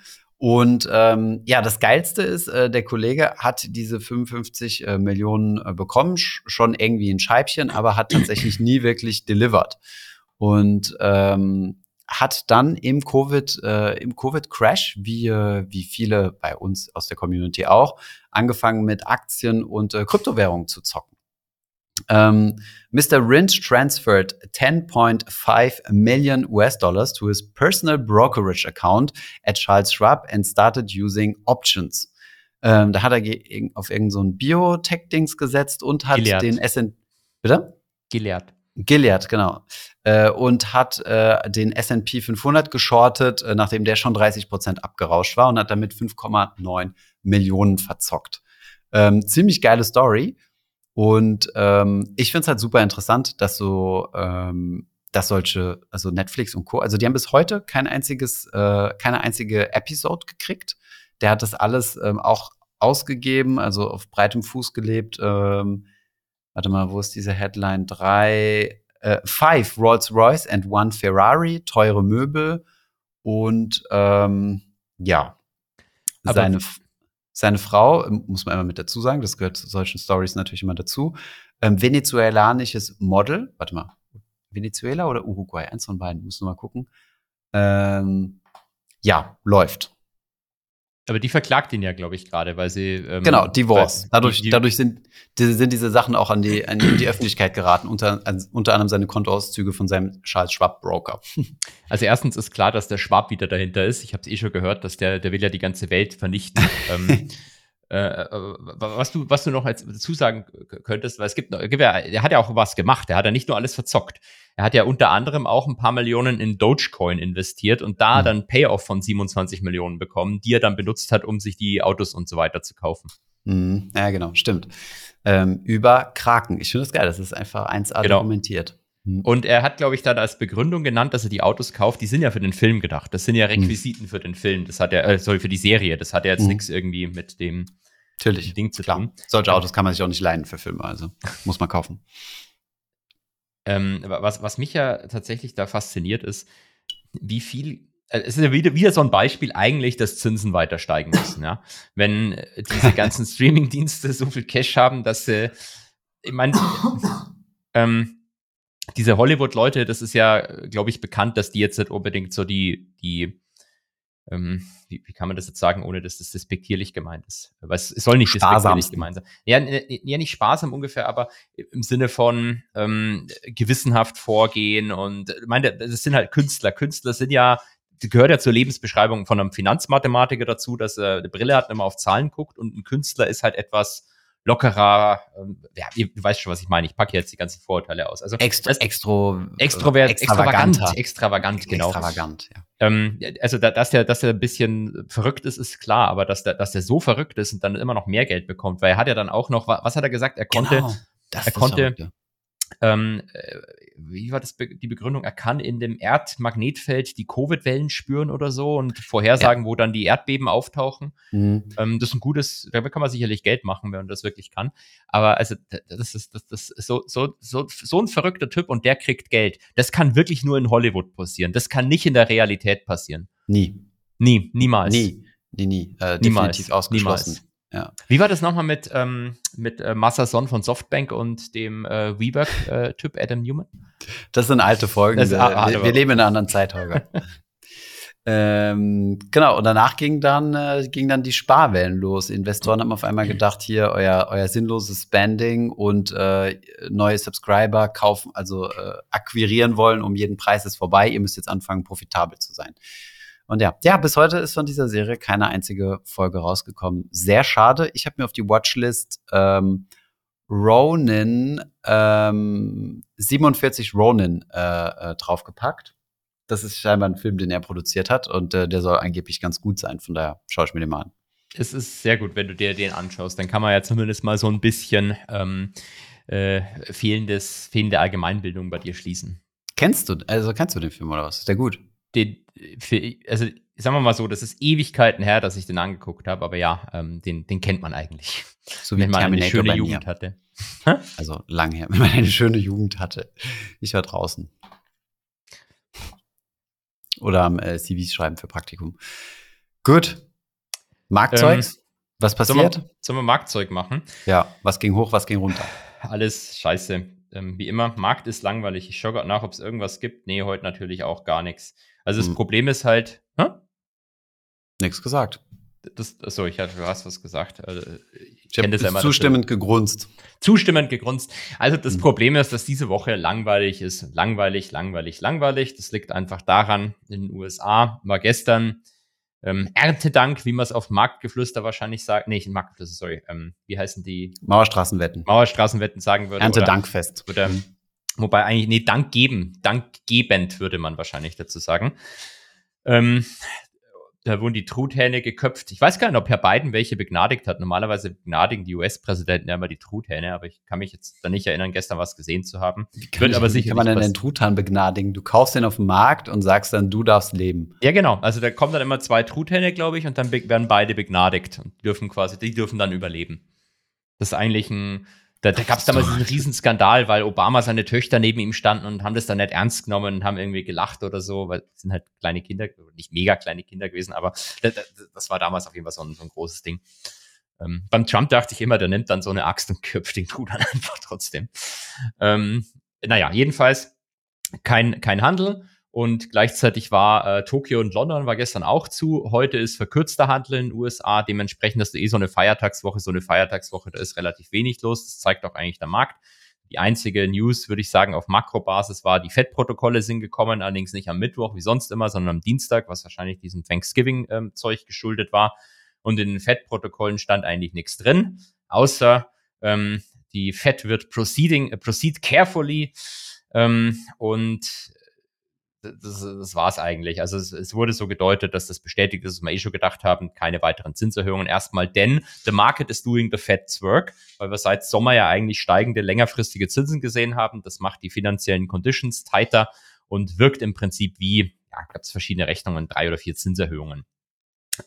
Und ähm, ja, das Geilste ist, äh, der Kollege hat diese 55 äh, Millionen äh, bekommen, schon irgendwie ein Scheibchen, aber hat tatsächlich nie wirklich delivered. Und ähm, hat dann im Covid, äh, im Covid-Crash, wie, äh, wie viele bei uns aus der Community auch, angefangen mit Aktien und äh, Kryptowährungen zu zocken. Um, Mr. Rinch transferred 10.5 million US dollars to his personal brokerage account at Charles Schwab and started using options. Ähm, da hat er auf irgendein so Biotech-Dings gesetzt und hat Gilead. den S&P, bitte? Gilead. Gilead, genau. Äh, und hat äh, den S&P 500 geschortet, äh, nachdem der schon 30 Prozent abgerauscht war und hat damit 5,9 Millionen verzockt. Ähm, ziemlich geile Story. Und ähm, ich finde es halt super interessant, dass so, ähm, dass solche, also Netflix und Co., also die haben bis heute kein einziges, äh, keine einzige Episode gekriegt. Der hat das alles ähm, auch ausgegeben, also auf breitem Fuß gelebt. Ähm, warte mal, wo ist diese Headline? Drei, äh, five Rolls-Royce and one Ferrari, teure Möbel und ähm, ja, Aber seine seine Frau, ähm, muss man immer mit dazu sagen, das gehört zu solchen Stories natürlich immer dazu, ähm, venezuelanisches Model, warte mal, Venezuela oder Uruguay, eins von beiden, muss nur mal gucken. Ähm, ja, läuft. Aber die verklagt ihn ja, glaube ich, gerade, weil sie. Ähm, genau, Divorce. Dadurch, die, dadurch sind, die, sind diese Sachen auch an die, an die Öffentlichkeit geraten, unter, an, unter anderem seine Kontoauszüge von seinem Charles Schwab Broker. [LAUGHS] Also erstens ist klar, dass der Schwab wieder dahinter ist. Ich habe es eh schon gehört, dass der, der will ja die ganze Welt vernichten. [LAUGHS] ähm, äh, äh was du, was du noch als, dazu sagen könntest, weil es gibt, ja, er hat ja auch was gemacht. Er hat ja nicht nur alles verzockt. Er hat ja unter anderem auch ein paar Millionen in Dogecoin investiert und da mhm. dann Payoff von 27 Millionen bekommen, die er dann benutzt hat, um sich die Autos und so weiter zu kaufen. Mhm. Ja, genau, stimmt. Ähm, über Kraken. Ich finde das geil, das ist einfach 1A genau. dokumentiert. Mhm. Und er hat, glaube ich, dann als Begründung genannt, dass er die Autos kauft. Die sind ja für den Film gedacht. Das sind ja mhm. Requisiten mhm. für den Film. Das hat er, äh, sorry, für die Serie. Das hat ja jetzt mhm. nichts irgendwie mit dem Natürlich. Ding zu Klar. tun. Solche Autos kann man sich auch nicht leiden für Filme, also muss man kaufen. Ähm, was, was mich ja tatsächlich da fasziniert ist, wie viel äh, es ist ja wieder, wieder so ein Beispiel eigentlich, dass Zinsen weiter steigen müssen. Ja? Wenn äh, diese [LAUGHS] ganzen Streaming-Dienste so viel Cash haben, dass sie, ich meine, ähm, diese Hollywood-Leute, das ist ja, glaube ich, bekannt, dass die jetzt nicht unbedingt so die, die, ähm, wie, wie kann man das jetzt sagen, ohne dass das despektierlich gemeint ist? Weil es, es soll nicht despektierlich gemeint sein. Ja, ja, nicht sparsam ungefähr, aber im Sinne von ähm, gewissenhaft vorgehen und ich meine, das sind halt Künstler. Künstler sind ja, gehört ja zur Lebensbeschreibung von einem Finanzmathematiker dazu, dass er eine Brille hat und immer auf Zahlen guckt und ein Künstler ist halt etwas lockerer, ähm, ja, ihr, du weißt schon, was ich meine. Ich packe jetzt die ganzen Vorurteile aus. Also Extra, extro, extrovert, extravagant, extravagant, genau. Extravagant, ja. Ähm, also da, dass der, dass er ein bisschen verrückt ist, ist klar, aber dass der, dass der so verrückt ist und dann immer noch mehr Geld bekommt, weil er hat ja dann auch noch, was hat er gesagt? Er konnte, genau, er konnte, ähm, äh, wie war das die Begründung? Er kann in dem Erdmagnetfeld die Covid-Wellen spüren oder so und vorhersagen, ja. wo dann die Erdbeben auftauchen. Mhm. Ähm, das ist ein gutes, damit kann man sicherlich Geld machen, wenn man das wirklich kann. Aber also, das ist, das, das ist so, so, so, so ein verrückter Typ und der kriegt Geld. Das kann wirklich nur in Hollywood passieren. Das kann nicht in der Realität passieren. Nie. Nie, niemals. Nie, nie, nie. Äh, niemals. Definitiv ausgeschlossen. Niemals. Ja. Wie war das nochmal mit, ähm, mit äh, Massason von Softbank und dem äh, WeWork-Typ Adam Newman? Das sind alte Folgen. Das, ah, wir, wir, leben in einer anderen Zeit, Holger. [LAUGHS] ähm, genau, und danach ging dann, äh, ging dann die Sparwellen los. Investoren haben auf einmal gedacht, hier euer, euer sinnloses Spending und äh, neue Subscriber kaufen, also äh, akquirieren wollen um jeden Preis ist vorbei. Ihr müsst jetzt anfangen, profitabel zu sein. Und ja, ja, bis heute ist von dieser Serie keine einzige Folge rausgekommen. Sehr schade. Ich habe mir auf die Watchlist ähm, Ronin, ähm, 47 Ronin äh, äh, draufgepackt. Das ist scheinbar ein Film, den er produziert hat und äh, der soll angeblich ganz gut sein. Von daher schaue ich mir den mal an. Es ist sehr gut, wenn du dir den anschaust. Dann kann man ja zumindest mal so ein bisschen ähm, äh, fehlendes, fehlende Allgemeinbildung bei dir schließen. Kennst du, also kennst du den Film oder was? Ist der gut? Den, für, also sagen wir mal so, das ist Ewigkeiten her, dass ich den angeguckt habe, aber ja, ähm, den, den kennt man eigentlich. So wie wenn man eine schöne Jugend hatte. [LAUGHS] Also lang her, [LAUGHS] wenn man eine schöne Jugend hatte. Ich war draußen. Oder am äh, CVs schreiben für Praktikum. Gut. Marktzeug? Ähm, was passiert? Sollen wir, sollen wir Marktzeug machen? Ja, was ging hoch, was ging runter? Alles scheiße. Ähm, wie immer, Markt ist langweilig. Ich schaue gerade nach, ob es irgendwas gibt. Nee, heute natürlich auch gar nichts. Also das hm. Problem ist halt, hä? Nichts gesagt. Das, achso, ich hatte, du hast was gesagt. Also, ich ich habe ja zustimmend gegrunzt. Zustimmend gegrunzt. Also das hm. Problem ist, dass diese Woche langweilig ist. Langweilig, langweilig, langweilig. Das liegt einfach daran, in den USA war gestern ähm, Erntedank, wie man es auf Marktgeflüster wahrscheinlich sagt. Nee, Marktgeflüster, sorry. Ähm, wie heißen die? Mauerstraßenwetten. Mauerstraßenwetten sagen würde. Erntedankfest. Oder, oder mhm. Wobei eigentlich, nee, Dank geben, dankgebend würde man wahrscheinlich dazu sagen. Ähm, da wurden die Truthähne geköpft. Ich weiß gar nicht, ob Herr Biden welche begnadigt hat. Normalerweise begnadigen die US-Präsidenten ja immer die Truthähne, aber ich kann mich jetzt da nicht erinnern, gestern was gesehen zu haben. Wie kann, Wird aber sicher wie kann man denn den Truthahn begnadigen? Du kaufst den auf dem Markt und sagst dann, du darfst leben. Ja, genau. Also da kommen dann immer zwei Truthähne, glaube ich, und dann werden beide begnadigt und dürfen quasi, die dürfen dann überleben. Das ist eigentlich ein, da, da gab es damals diesen Riesenskandal, weil Obama seine Töchter neben ihm standen und haben das dann nicht ernst genommen und haben irgendwie gelacht oder so, weil es sind halt kleine Kinder, nicht mega kleine Kinder gewesen, aber das, war damals auf jeden Fall so ein, so ein großes Ding. Ähm, beim Trump dachte ich immer, der nimmt dann so eine Axt und [LAUGHS] köpft den dann einfach trotzdem. Ähm, naja, jedenfalls kein, kein Handel. Und gleichzeitig war äh, Tokio und London war gestern auch zu. Heute ist verkürzter Handel in den USA. Dementsprechend hast du eh so eine Feiertagswoche. So eine Feiertagswoche, da ist relativ wenig los. Das zeigt auch eigentlich der Markt. Die einzige News, würde ich sagen, auf Makrobasis war, die FED-Protokolle sind gekommen, allerdings nicht am Mittwoch wie sonst immer, sondern am Dienstag, was wahrscheinlich diesem Thanksgiving-Zeug ähm, geschuldet war. Und in den FED-Protokollen stand eigentlich nichts drin, außer ähm, die FED wird proceeding, äh, proceed carefully ähm, und das, das war es eigentlich. Also es, es, wurde so gedeutet, dass das bestätigt ist, was wir eh schon gedacht haben, keine weiteren Zinserhöhungen erstmal, denn the market is doing the Fed's work, weil wir seit Sommer ja eigentlich steigende längerfristige Zinsen gesehen haben. Das macht die finanziellen Conditions tighter und wirkt im Prinzip wie, ja, gab es verschiedene Rechnungen, drei oder vier Zinserhöhungen.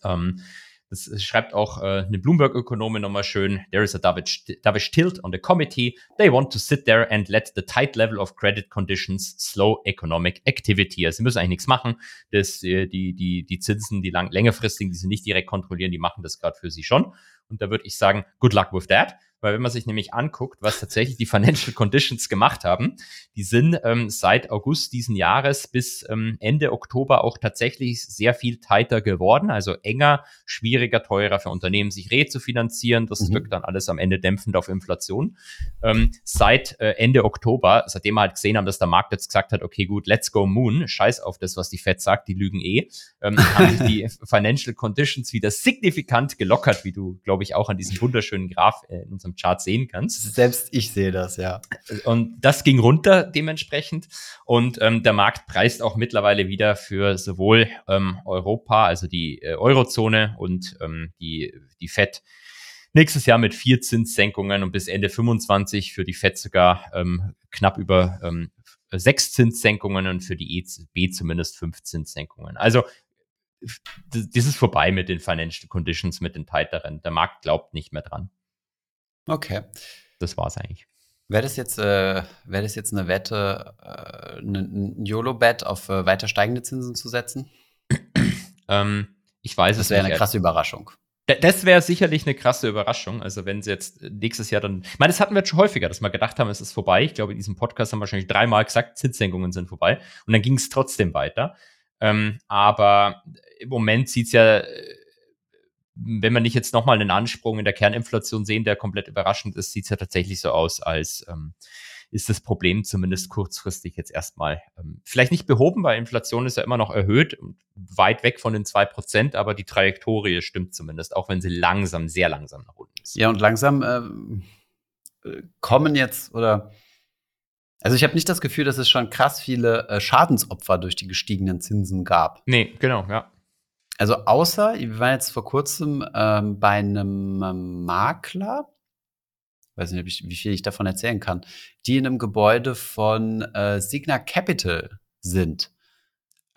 Ähm, das schreibt auch äh, eine Bloomberg-Ökonomin nochmal schön. There is a dovish, dovish tilt on the committee. They want to sit there and let the tight level of credit conditions slow economic activity. Also sie müssen eigentlich nichts machen. Das, äh, die, die, die Zinsen, die lang, längerfristigen, die sie nicht direkt kontrollieren, die machen das gerade für sie schon. Und da würde ich sagen, good luck with that. Weil wenn man sich nämlich anguckt, was tatsächlich die Financial Conditions gemacht haben, die sind ähm, seit August diesen Jahres bis ähm, Ende Oktober auch tatsächlich sehr viel tighter geworden, also enger, schwieriger, teurer für Unternehmen, sich rezufinanzieren. Das mhm. wirkt dann alles am Ende dämpfend auf Inflation. Ähm, seit äh, Ende Oktober, seitdem wir halt gesehen haben, dass der Markt jetzt gesagt hat, okay, gut, let's go Moon, scheiß auf das, was die Fed sagt, die lügen eh, ähm, haben sich die [LAUGHS] Financial Conditions wieder signifikant gelockert, wie du, glaube ich, auch an diesem wunderschönen Graph äh, in unserem unserem Chart sehen kannst. Selbst ich sehe das, ja. Und das ging runter dementsprechend. Und ähm, der Markt preist auch mittlerweile wieder für sowohl ähm, Europa, also die äh, Eurozone und ähm, die, die FED nächstes Jahr mit vier Zinssenkungen und bis Ende 25 für die FED sogar ähm, knapp über ähm, sechs Zinssenkungen und für die EZB zumindest fünf Zinssenkungen. Also das ist vorbei mit den Financial Conditions, mit den tighteren. Der Markt glaubt nicht mehr dran. Okay. Das war's eigentlich. Wäre das jetzt, äh, wäre das jetzt eine Wette, äh, ein YOLO-Bet auf äh, weiter steigende Zinsen zu setzen? ähm, ich weiß das es wäre eine krasse Überraschung. Das wäre sicherlich eine krasse Überraschung. Also wenn sie jetzt nächstes Jahr dann, ich meine, das hatten wir jetzt schon häufiger, dass wir gedacht haben, es ist vorbei. Ich glaube, in diesem Podcast haben wir wahrscheinlich dreimal gesagt, Zinssenkungen sind vorbei. Und dann ging es trotzdem weiter. Ähm, aber im Moment sieht's ja äh, wenn wir nicht jetzt nochmal einen Ansprung in der Kerninflation sehen, der komplett überraschend ist, sieht es ja tatsächlich so aus, als ähm, ist das Problem zumindest kurzfristig jetzt erstmal ähm, vielleicht nicht behoben, weil Inflation ist ja immer noch erhöht und weit weg von den zwei Prozent, aber die Trajektorie stimmt zumindest, auch wenn sie langsam, sehr langsam nach unten ist. Ja, und langsam ähm, äh, kommen jetzt oder also ich habe nicht das Gefühl, dass es schon krass viele äh, Schadensopfer durch die gestiegenen Zinsen gab. Nee, genau, ja. Also außer, wir waren jetzt vor kurzem ähm, bei einem ähm, Makler, weiß nicht, wie viel ich davon erzählen kann, die in einem Gebäude von äh, Signa Capital sind.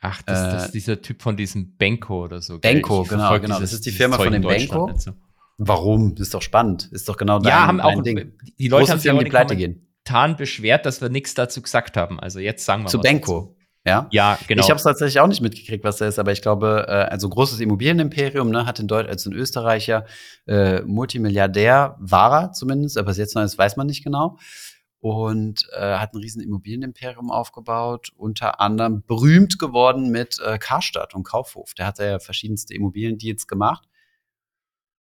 Ach, das, äh, das ist dieser Typ von diesem Benko oder so. Benko, genau, genau. Dieses, das ist die Firma von dem Benko. So. Warum? Das ist doch spannend. Ist doch genau dein, ja, haben auch, Ding. Die Leute Große haben die Pleite gehen. Beschwert, dass wir nichts dazu gesagt haben. Also jetzt sagen wir Zu Benko. Ja, ja genau. Ich habe es tatsächlich auch nicht mitgekriegt, was da ist, aber ich glaube, äh, also großes Immobilienimperium, ne, hat in Deutschland als ein Österreicher äh, Multimilliardär, war er zumindest, aber was jetzt noch ist, weiß man nicht genau. Und äh, hat ein riesen Immobilienimperium aufgebaut, unter anderem berühmt geworden mit äh, Karstadt und Kaufhof. Der hat ja verschiedenste Immobiliendeals gemacht.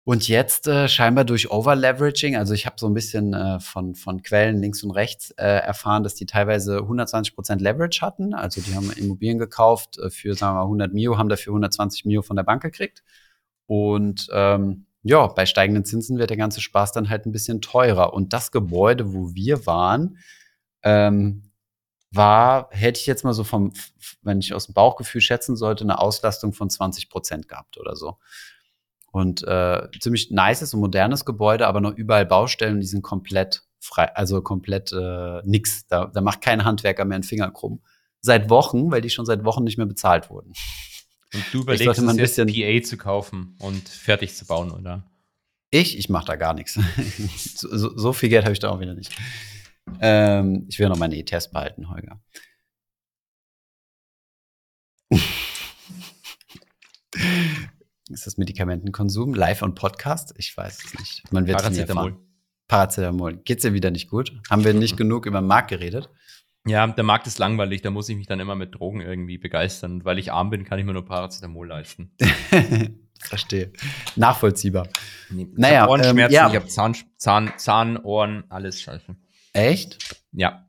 Und jetzt äh, scheinbar durch Overleveraging, also ich habe so ein bisschen äh, von, von Quellen links und rechts äh, erfahren, dass die teilweise 120 Prozent Leverage hatten. Also die haben Immobilien gekauft äh, für, sagen wir mal, 100 Mio, haben dafür 120 Mio von der Bank gekriegt. Und ähm, ja, bei steigenden Zinsen wird der ganze Spaß dann halt ein bisschen teurer. Und das Gebäude, wo wir waren, ähm, war, hätte ich jetzt mal so vom, wenn ich aus dem Bauchgefühl schätzen sollte, eine Auslastung von 20 Prozent gehabt oder so. Und äh, ziemlich nices und modernes Gebäude, aber noch überall Baustellen, die sind komplett frei, also komplett äh, nix. Da, da macht kein Handwerker mehr einen Finger krumm. Seit Wochen, weil die schon seit Wochen nicht mehr bezahlt wurden. Und du überlegst jetzt ein PA zu kaufen und fertig zu bauen, oder? Ich? Ich mache da gar nichts. [LAUGHS] so, so, viel Geld habe ich da auch wieder nicht. Ähm, ich will noch meine E-Test behalten, Holger. Ist das Medikamentenkonsum live und Podcast? Ich weiß es nicht. Man wird Paracetamol. Paracetamol. Geht's dir wieder nicht gut? Haben wir nicht genug über den Markt geredet? Ja, der Markt ist langweilig, da muss ich mich dann immer mit Drogen irgendwie begeistern. Und weil ich arm bin, kann ich mir nur Paracetamol leisten. [LAUGHS] Verstehe. Nachvollziehbar. Nee, ich naja, Ohrenschmerzen, ähm, ja. ich habe Zahn, Zahn, Zahn, Ohren, alles scheiße. Echt? Ja.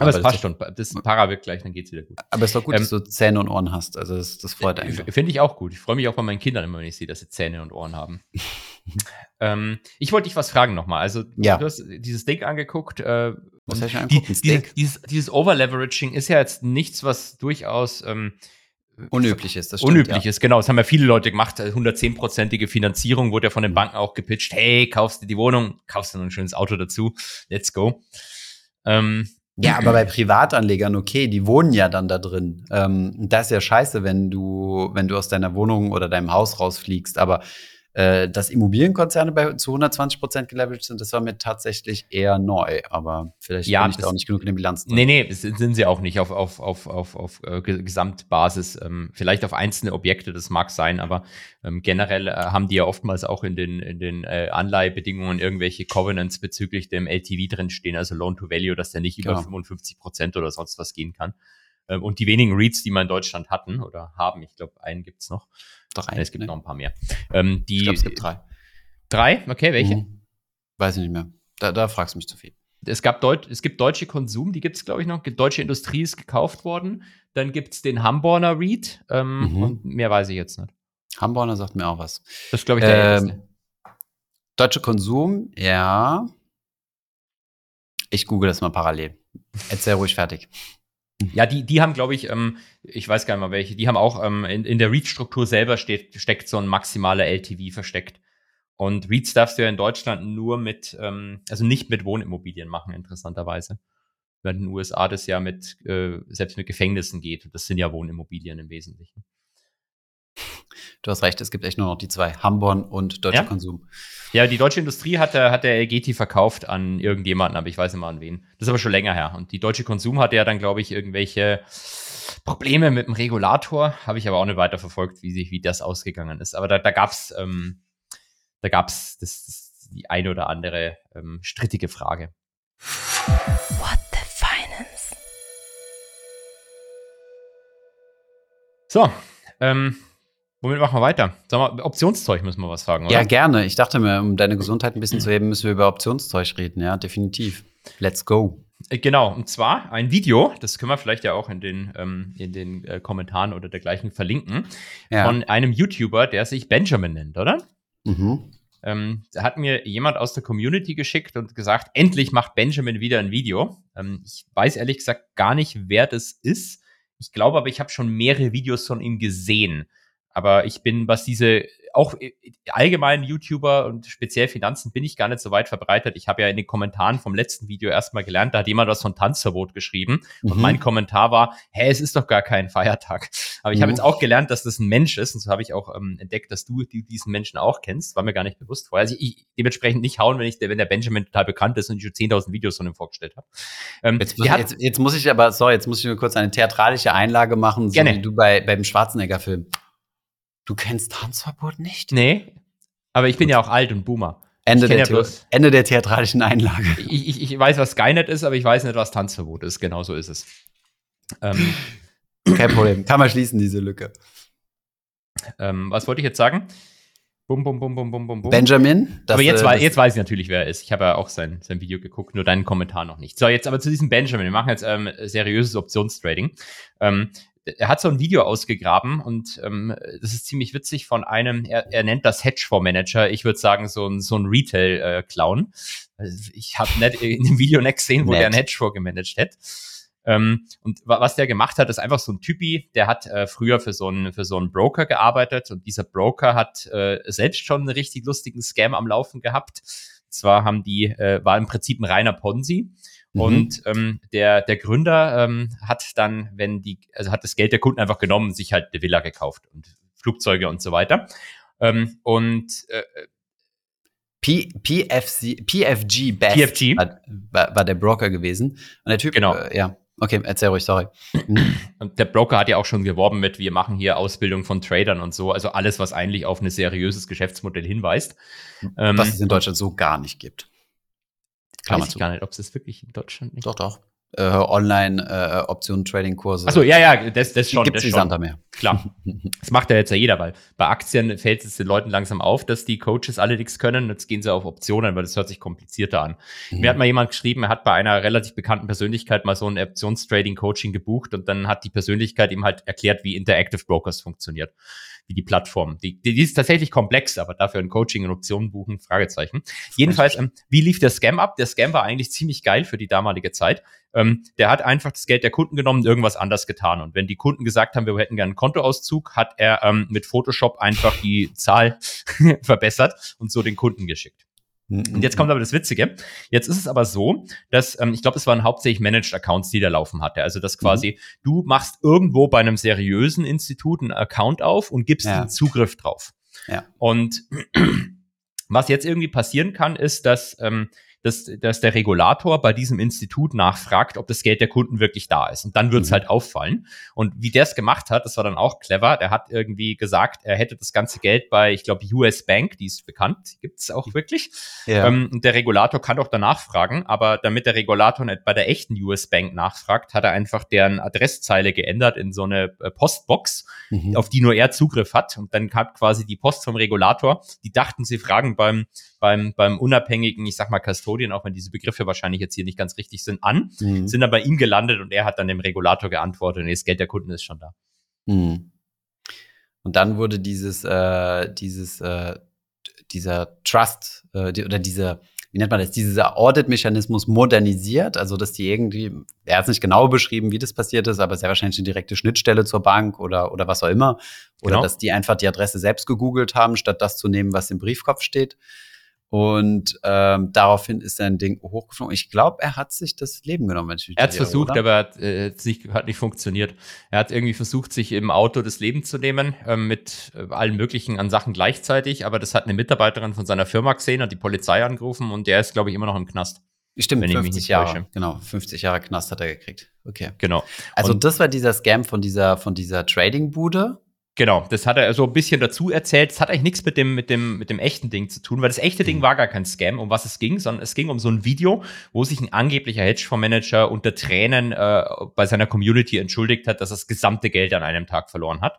Aber, es passt schon. Das Para wird gleich, dann geht's wieder gut. Aber es ist doch gut, Ähm, dass du Zähne und Ohren hast. Also das, das freut einen. doch. Finde ich auch gut. Ich freue mich auch bei meinen Kindern immer, wenn ich sehe, dass sie Zähne und Ohren haben. [LAUGHS] ähm, ich wollte dich was fragen nochmal. Also, Ja. du hast dieses Steak angeguckt. Äh, Was hast du die, angeguckt? Steak? dieses, dieses Overleveraging ist ja jetzt nichts, was durchaus ähm, Unüblich ist, das stimmt, unüblich ja. ist. Genau, das haben ja viele Leute gemacht. 110-prozentige Finanzierung wurde ja Mhm. von den Banken auch gepitcht. Hey, kaufst du die Wohnung, kaufst du noch ein schönes Auto dazu. Let's go. Ähm, Ja, aber bei [CLEARS THROAT] Privatanlegern, okay, die wohnen ja dann da drin. Ähm, das ist ja scheiße, wenn du, wenn du aus deiner Wohnung oder deinem Haus rausfliegst. Aber äh, dass Immobilienkonzerne bei zu 120 Prozent geleveraged sind, das war mir tatsächlich eher neu. Aber vielleicht Ja, bin ich da das- auch nicht genug in den Bilanzen. Nee, nee, sind sie auch nicht auf, auf, auf, auf, auf äh, Ge- Gesamtbasis. Ähm, vielleicht auf einzelne Objekte, das mag sein, aber ähm, generell äh, haben die ja oftmals auch in den, in den äh, Anleihebedingungen irgendwelche Covenants bezüglich dem LTV drinstehen, also Loan to Value, dass der nicht über Genau. 55 Prozent oder sonst was gehen kann. Ähm, und die wenigen REITs, die wir in Deutschland hatten oder haben, ich glaube, einen gibt's noch. Drei, es gibt ne? noch ein paar mehr. Ähm, die Ich glaube, es gibt drei. drei? Okay, welche? Mhm. Weiß ich nicht mehr. Da, da fragst du mich zu viel. es, gab Deut es gibt deutsche Konsum, die gibt es, glaube ich, noch. Deutsche Industrie ist gekauft worden. Dann gibt es den Hamborner Reed. Ähm, Mhm. Und mehr weiß ich jetzt nicht. Hamborner sagt mir auch was. Das ist, glaube ich, der. Ähm, deutsche Konsum, ja. Ich google das mal parallel. Erzähl ruhig fertig. Ja, die, die haben, glaube ich, ähm, ich weiß gar nicht mal welche, die haben auch ähm, in, in der REIT-Struktur selber steht, steckt so ein maximaler LTV versteckt. Und REITs darfst du ja in Deutschland nur mit, ähm, also nicht mit Wohnimmobilien machen, interessanterweise. Während in den USA das ja mit, äh, selbst mit Gefängnissen geht. Das sind ja Wohnimmobilien im Wesentlichen. Du hast recht, es gibt echt nur noch die zwei, Hamborn und Deutscher Ja? Konsum. Ja, die deutsche Industrie hat der, hat der LGT verkauft an irgendjemanden, aber ich weiß nicht mal an wen. Das ist aber schon länger her. Und die deutsche Konsum hatte ja dann, glaube ich, irgendwelche Probleme mit dem Regulator. Habe ich aber auch nicht weiter verfolgt, wie, sich, wie das ausgegangen ist. Aber da, da gab's ähm, da gab's das, das, die eine oder andere ähm, strittige Frage. What the Finance? So, ähm, womit machen wir weiter? Sag mal, Optionszeug müssen wir was fragen, oder? Ja, gerne. Ich dachte mir, um deine Gesundheit ein bisschen zu heben, müssen wir über Optionszeug reden. Ja, definitiv. Let's go. Äh, Genau, und zwar ein Video, das können wir vielleicht ja auch in den, ähm, in den äh, Kommentaren oder dergleichen verlinken, Ja. von einem YouTuber, der sich Benjamin nennt, oder? mhm. Ähm, da hat mir jemand aus der Community geschickt und gesagt, endlich macht Benjamin wieder ein Video. Ähm, ich weiß ehrlich gesagt gar nicht, wer das ist. Ich glaube aber, ich habe schon mehrere Videos von ihm gesehen. Aber ich bin, was diese auch äh, allgemein YouTuber und speziell Finanzen bin ich gar nicht so weit verbreitet. Ich habe ja in den Kommentaren vom letzten Video erstmal gelernt, da hat jemand was von Tanzverbot geschrieben und Mhm. mein Kommentar war, hä, es ist doch gar kein Feiertag. Aber ich habe Mhm. jetzt auch gelernt, dass das ein Mensch ist und so habe ich auch ähm, entdeckt, dass du die, diesen Menschen auch kennst. War mir gar nicht bewusst vorher. Also ich, ich dementsprechend nicht hauen, wenn ich, wenn der Benjamin total bekannt ist und ich schon 10.000 Videos von ihm vorgestellt habe. Ähm, Jetzt, muss jetzt, jetzt muss ich aber, sorry, jetzt muss ich nur kurz eine theatralische Einlage machen, so Gerne. wie du bei, beim Schwarzenegger-Film. Du kennst Tanzverbot nicht? nee, aber ich bin ja auch alt und Boomer. Ende, der, ja bloß- Ende der theatralischen Einlage. Ich, ich, ich weiß, was Skynet ist, aber ich weiß nicht, was Tanzverbot ist. Genau so ist es. Ähm, Kein Problem. Kann man schließen, diese Lücke. ähm, was wollte ich jetzt sagen? Bum, bum, bum, bum, bum, bum, bum. Benjamin. aber jetzt, äh, jetzt weiß ich natürlich, wer er ist. Ich habe ja auch sein, sein Video geguckt, nur deinen Kommentar noch nicht. So, jetzt aber zu diesem Benjamin. Wir machen jetzt ähm, seriöses Optionstrading. Ähm, er hat so ein Video ausgegraben und ähm, das ist ziemlich witzig von einem, er, er nennt das Hedgefondsmanager. Ich würde sagen, so ein, so ein Retail-Clown. Also ich habe nicht in dem Video nicht gesehen, wo Nett. der ein Hedgefonds gemanagt hat. Ähm, und wa- was der gemacht hat, ist einfach so ein Typi, der hat äh, früher für so, einen, für so einen Broker gearbeitet und dieser Broker hat äh, selbst schon einen richtig lustigen Scam am Laufen gehabt. Zwar haben die, äh, war im Prinzip ein reiner Ponzi. Mhm. Und ähm, der, der Gründer ähm, hat dann, wenn die, also hat das Geld der Kunden einfach genommen, sich halt eine Villa gekauft und Flugzeuge und so weiter. Ähm, und äh, P PFC, PFG Best PFG. War, war, war der Broker gewesen. Und der Typ, Genau. äh, ja, okay, erzähl ruhig, sorry. Mhm. [CLEARS THROAT] Und der Broker hat ja auch schon geworben mit, wir machen hier Ausbildung von Tradern und so. Also alles, was eigentlich auf ein seriöses Geschäftsmodell hinweist. Ähm, Was es in Deutschland so gar nicht gibt. Klammer weiß ich zu. gar nicht, ob es das wirklich in Deutschland nicht Doch, doch. äh, Online-Optionen-Trading-Kurse. Achso, ja, ja, das, das schon. Gibt schon. Santa mehr. Klar. [LAUGHS] Das macht ja jetzt ja jeder, weil bei Aktien fällt es den Leuten langsam auf, dass die Coaches alle nichts können. Jetzt gehen sie auf Optionen, weil das hört sich komplizierter an. Mhm. Mir hat mal jemand geschrieben, er hat bei einer relativ bekannten Persönlichkeit mal so ein Optionstrading-Coaching gebucht und dann hat die Persönlichkeit ihm halt erklärt, wie Interactive Brokers funktioniert, wie die Plattform. Die, die, die ist tatsächlich komplex, aber dafür ein Coaching in Optionen buchen, Fragezeichen. Jedenfalls, ähm, wie lief der Scam ab? Der Scam war eigentlich ziemlich geil für die damalige Zeit. Ähm, der hat einfach das Geld der Kunden genommen und irgendwas anders getan. Und wenn die Kunden gesagt haben, wir hätten gerne einen Kontoauszug, hat er ähm, mit Photoshop einfach die Zahl [LAUGHS] verbessert und so den Kunden geschickt. Und jetzt kommt aber das Witzige. Jetzt ist es aber so, dass ähm, ich glaube, es waren hauptsächlich Managed Accounts, die der laufen hatte. Also dass quasi du machst irgendwo bei einem seriösen Institut einen Account auf und gibst Ja. den Zugriff drauf. Ja. Und [CLEARS THROAT] was jetzt irgendwie passieren kann, ist, dass, ähm, dass, dass der Regulator bei diesem Institut nachfragt, ob das Geld der Kunden wirklich da ist. Und dann wird es Mhm. halt auffallen. Und wie der es gemacht hat, das war dann auch clever. Der hat irgendwie gesagt, er hätte das ganze Geld bei, ich glaube, US Bank, die ist bekannt, gibt es auch wirklich. Ja. Ähm, und der Regulator kann auch danach fragen, aber damit der Regulator nicht bei der echten US Bank nachfragt, hat er einfach deren Adresszeile geändert in so eine äh, Postbox, Mhm. auf die nur er Zugriff hat. Und dann hat quasi die Post vom Regulator, die dachten, sie fragen beim, beim, beim unabhängigen, ich sag mal Custodian, auch wenn diese Begriffe wahrscheinlich jetzt hier nicht ganz richtig sind, an, Mhm. sind dann bei ihm gelandet und er hat dann dem Regulator geantwortet und das Geld der Kunden ist schon da. Mhm. Und dann wurde dieses, äh, dieses, äh, dieser Trust äh, die, oder dieser, wie nennt man das, dieser Audit-Mechanismus modernisiert, also dass die irgendwie, er hat es nicht genau beschrieben, wie das passiert ist, aber sehr wahrscheinlich eine direkte Schnittstelle zur Bank oder, oder was auch immer. Oder Genau. dass die einfach die Adresse selbst gegoogelt haben, statt das zu nehmen, was im Briefkopf steht. Und ähm, daraufhin ist sein Ding hochgeflogen. Ich glaube, er hat sich das Leben genommen. Wenn ich mich Er hat es versucht, oder? aber hat, äh, nicht, hat nicht funktioniert. Er hat irgendwie versucht, sich im Auto das Leben zu nehmen, ähm, mit äh, allen möglichen an Sachen gleichzeitig, aber das hat eine Mitarbeiterin von seiner Firma gesehen, hat die Polizei angerufen und der ist, glaube ich, immer noch im Knast. Stimmt, wenn ich mich 50 Jahre. täusche. Genau, 50 Jahre Knast hat er gekriegt. Okay. Genau. Also Und- das war dieser Scam von dieser, von dieser Trading-Bude. Genau, das hat er so ein bisschen dazu erzählt. Es hat eigentlich nichts mit dem, mit, dem, mit dem echten Ding zu tun, weil das echte Mhm. Ding war gar kein Scam, um was es ging, sondern es ging um so ein Video, wo sich ein angeblicher Hedgefondsmanager unter Tränen äh, bei seiner Community entschuldigt hat, dass er das gesamte Geld an einem Tag verloren hat.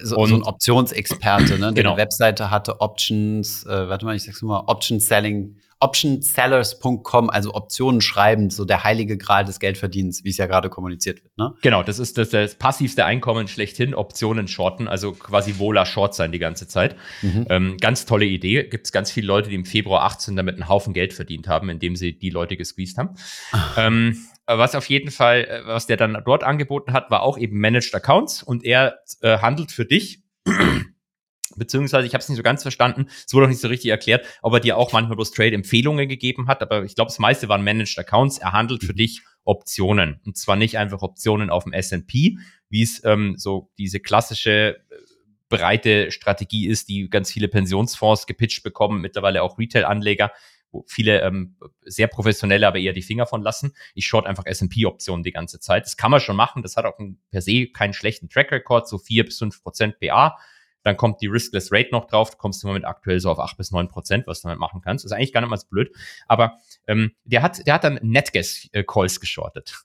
So, Und- so ein Optionsexperte, ne, der Genau. eine Webseite hatte, Options, äh, warte mal, ich sag's mal, Option Selling, optionsellers.com, also Optionen schreiben, so der heilige Gral des Geldverdienens, wie es ja gerade kommuniziert wird, ne? Genau, das ist das, das passivste Einkommen schlechthin, Optionen shorten, also quasi Vola Short sein die ganze Zeit. Mhm. Ähm, ganz tolle Idee. Gibt es ganz viele Leute, die im Februar 18 damit einen Haufen Geld verdient haben, indem sie die Leute gesqueezed haben. Ähm, aber was auf jeden Fall, äh, was der dann dort angeboten hat, war auch eben Managed Accounts und er äh, handelt für dich. Beziehungsweise, ich habe es nicht so ganz verstanden, es wurde auch nicht so richtig erklärt, ob er dir auch manchmal bloß Trade-Empfehlungen gegeben hat, aber ich glaube, das meiste waren Managed Accounts. Er handelt für dich Optionen. Und zwar nicht einfach Optionen auf dem S&P, wie es ähm, so diese klassische äh, breite Strategie ist, die ganz viele Pensionsfonds gepitcht bekommen, mittlerweile auch Retail-Anleger, wo viele ähm, sehr professionelle aber eher die Finger von lassen. Ich short einfach S&P-Optionen die ganze Zeit. Das kann man schon machen. Das hat auch per se keinen schlechten Track-Record, so 4 bis 5 Prozent PA. Dann kommt die Riskless Rate noch drauf. Du kommst im Moment aktuell so auf 8 bis 9 Prozent, was du damit machen kannst. ist eigentlich gar nicht mal so blöd. Aber ähm, der, hat, der hat dann Netgas-Calls geschortet.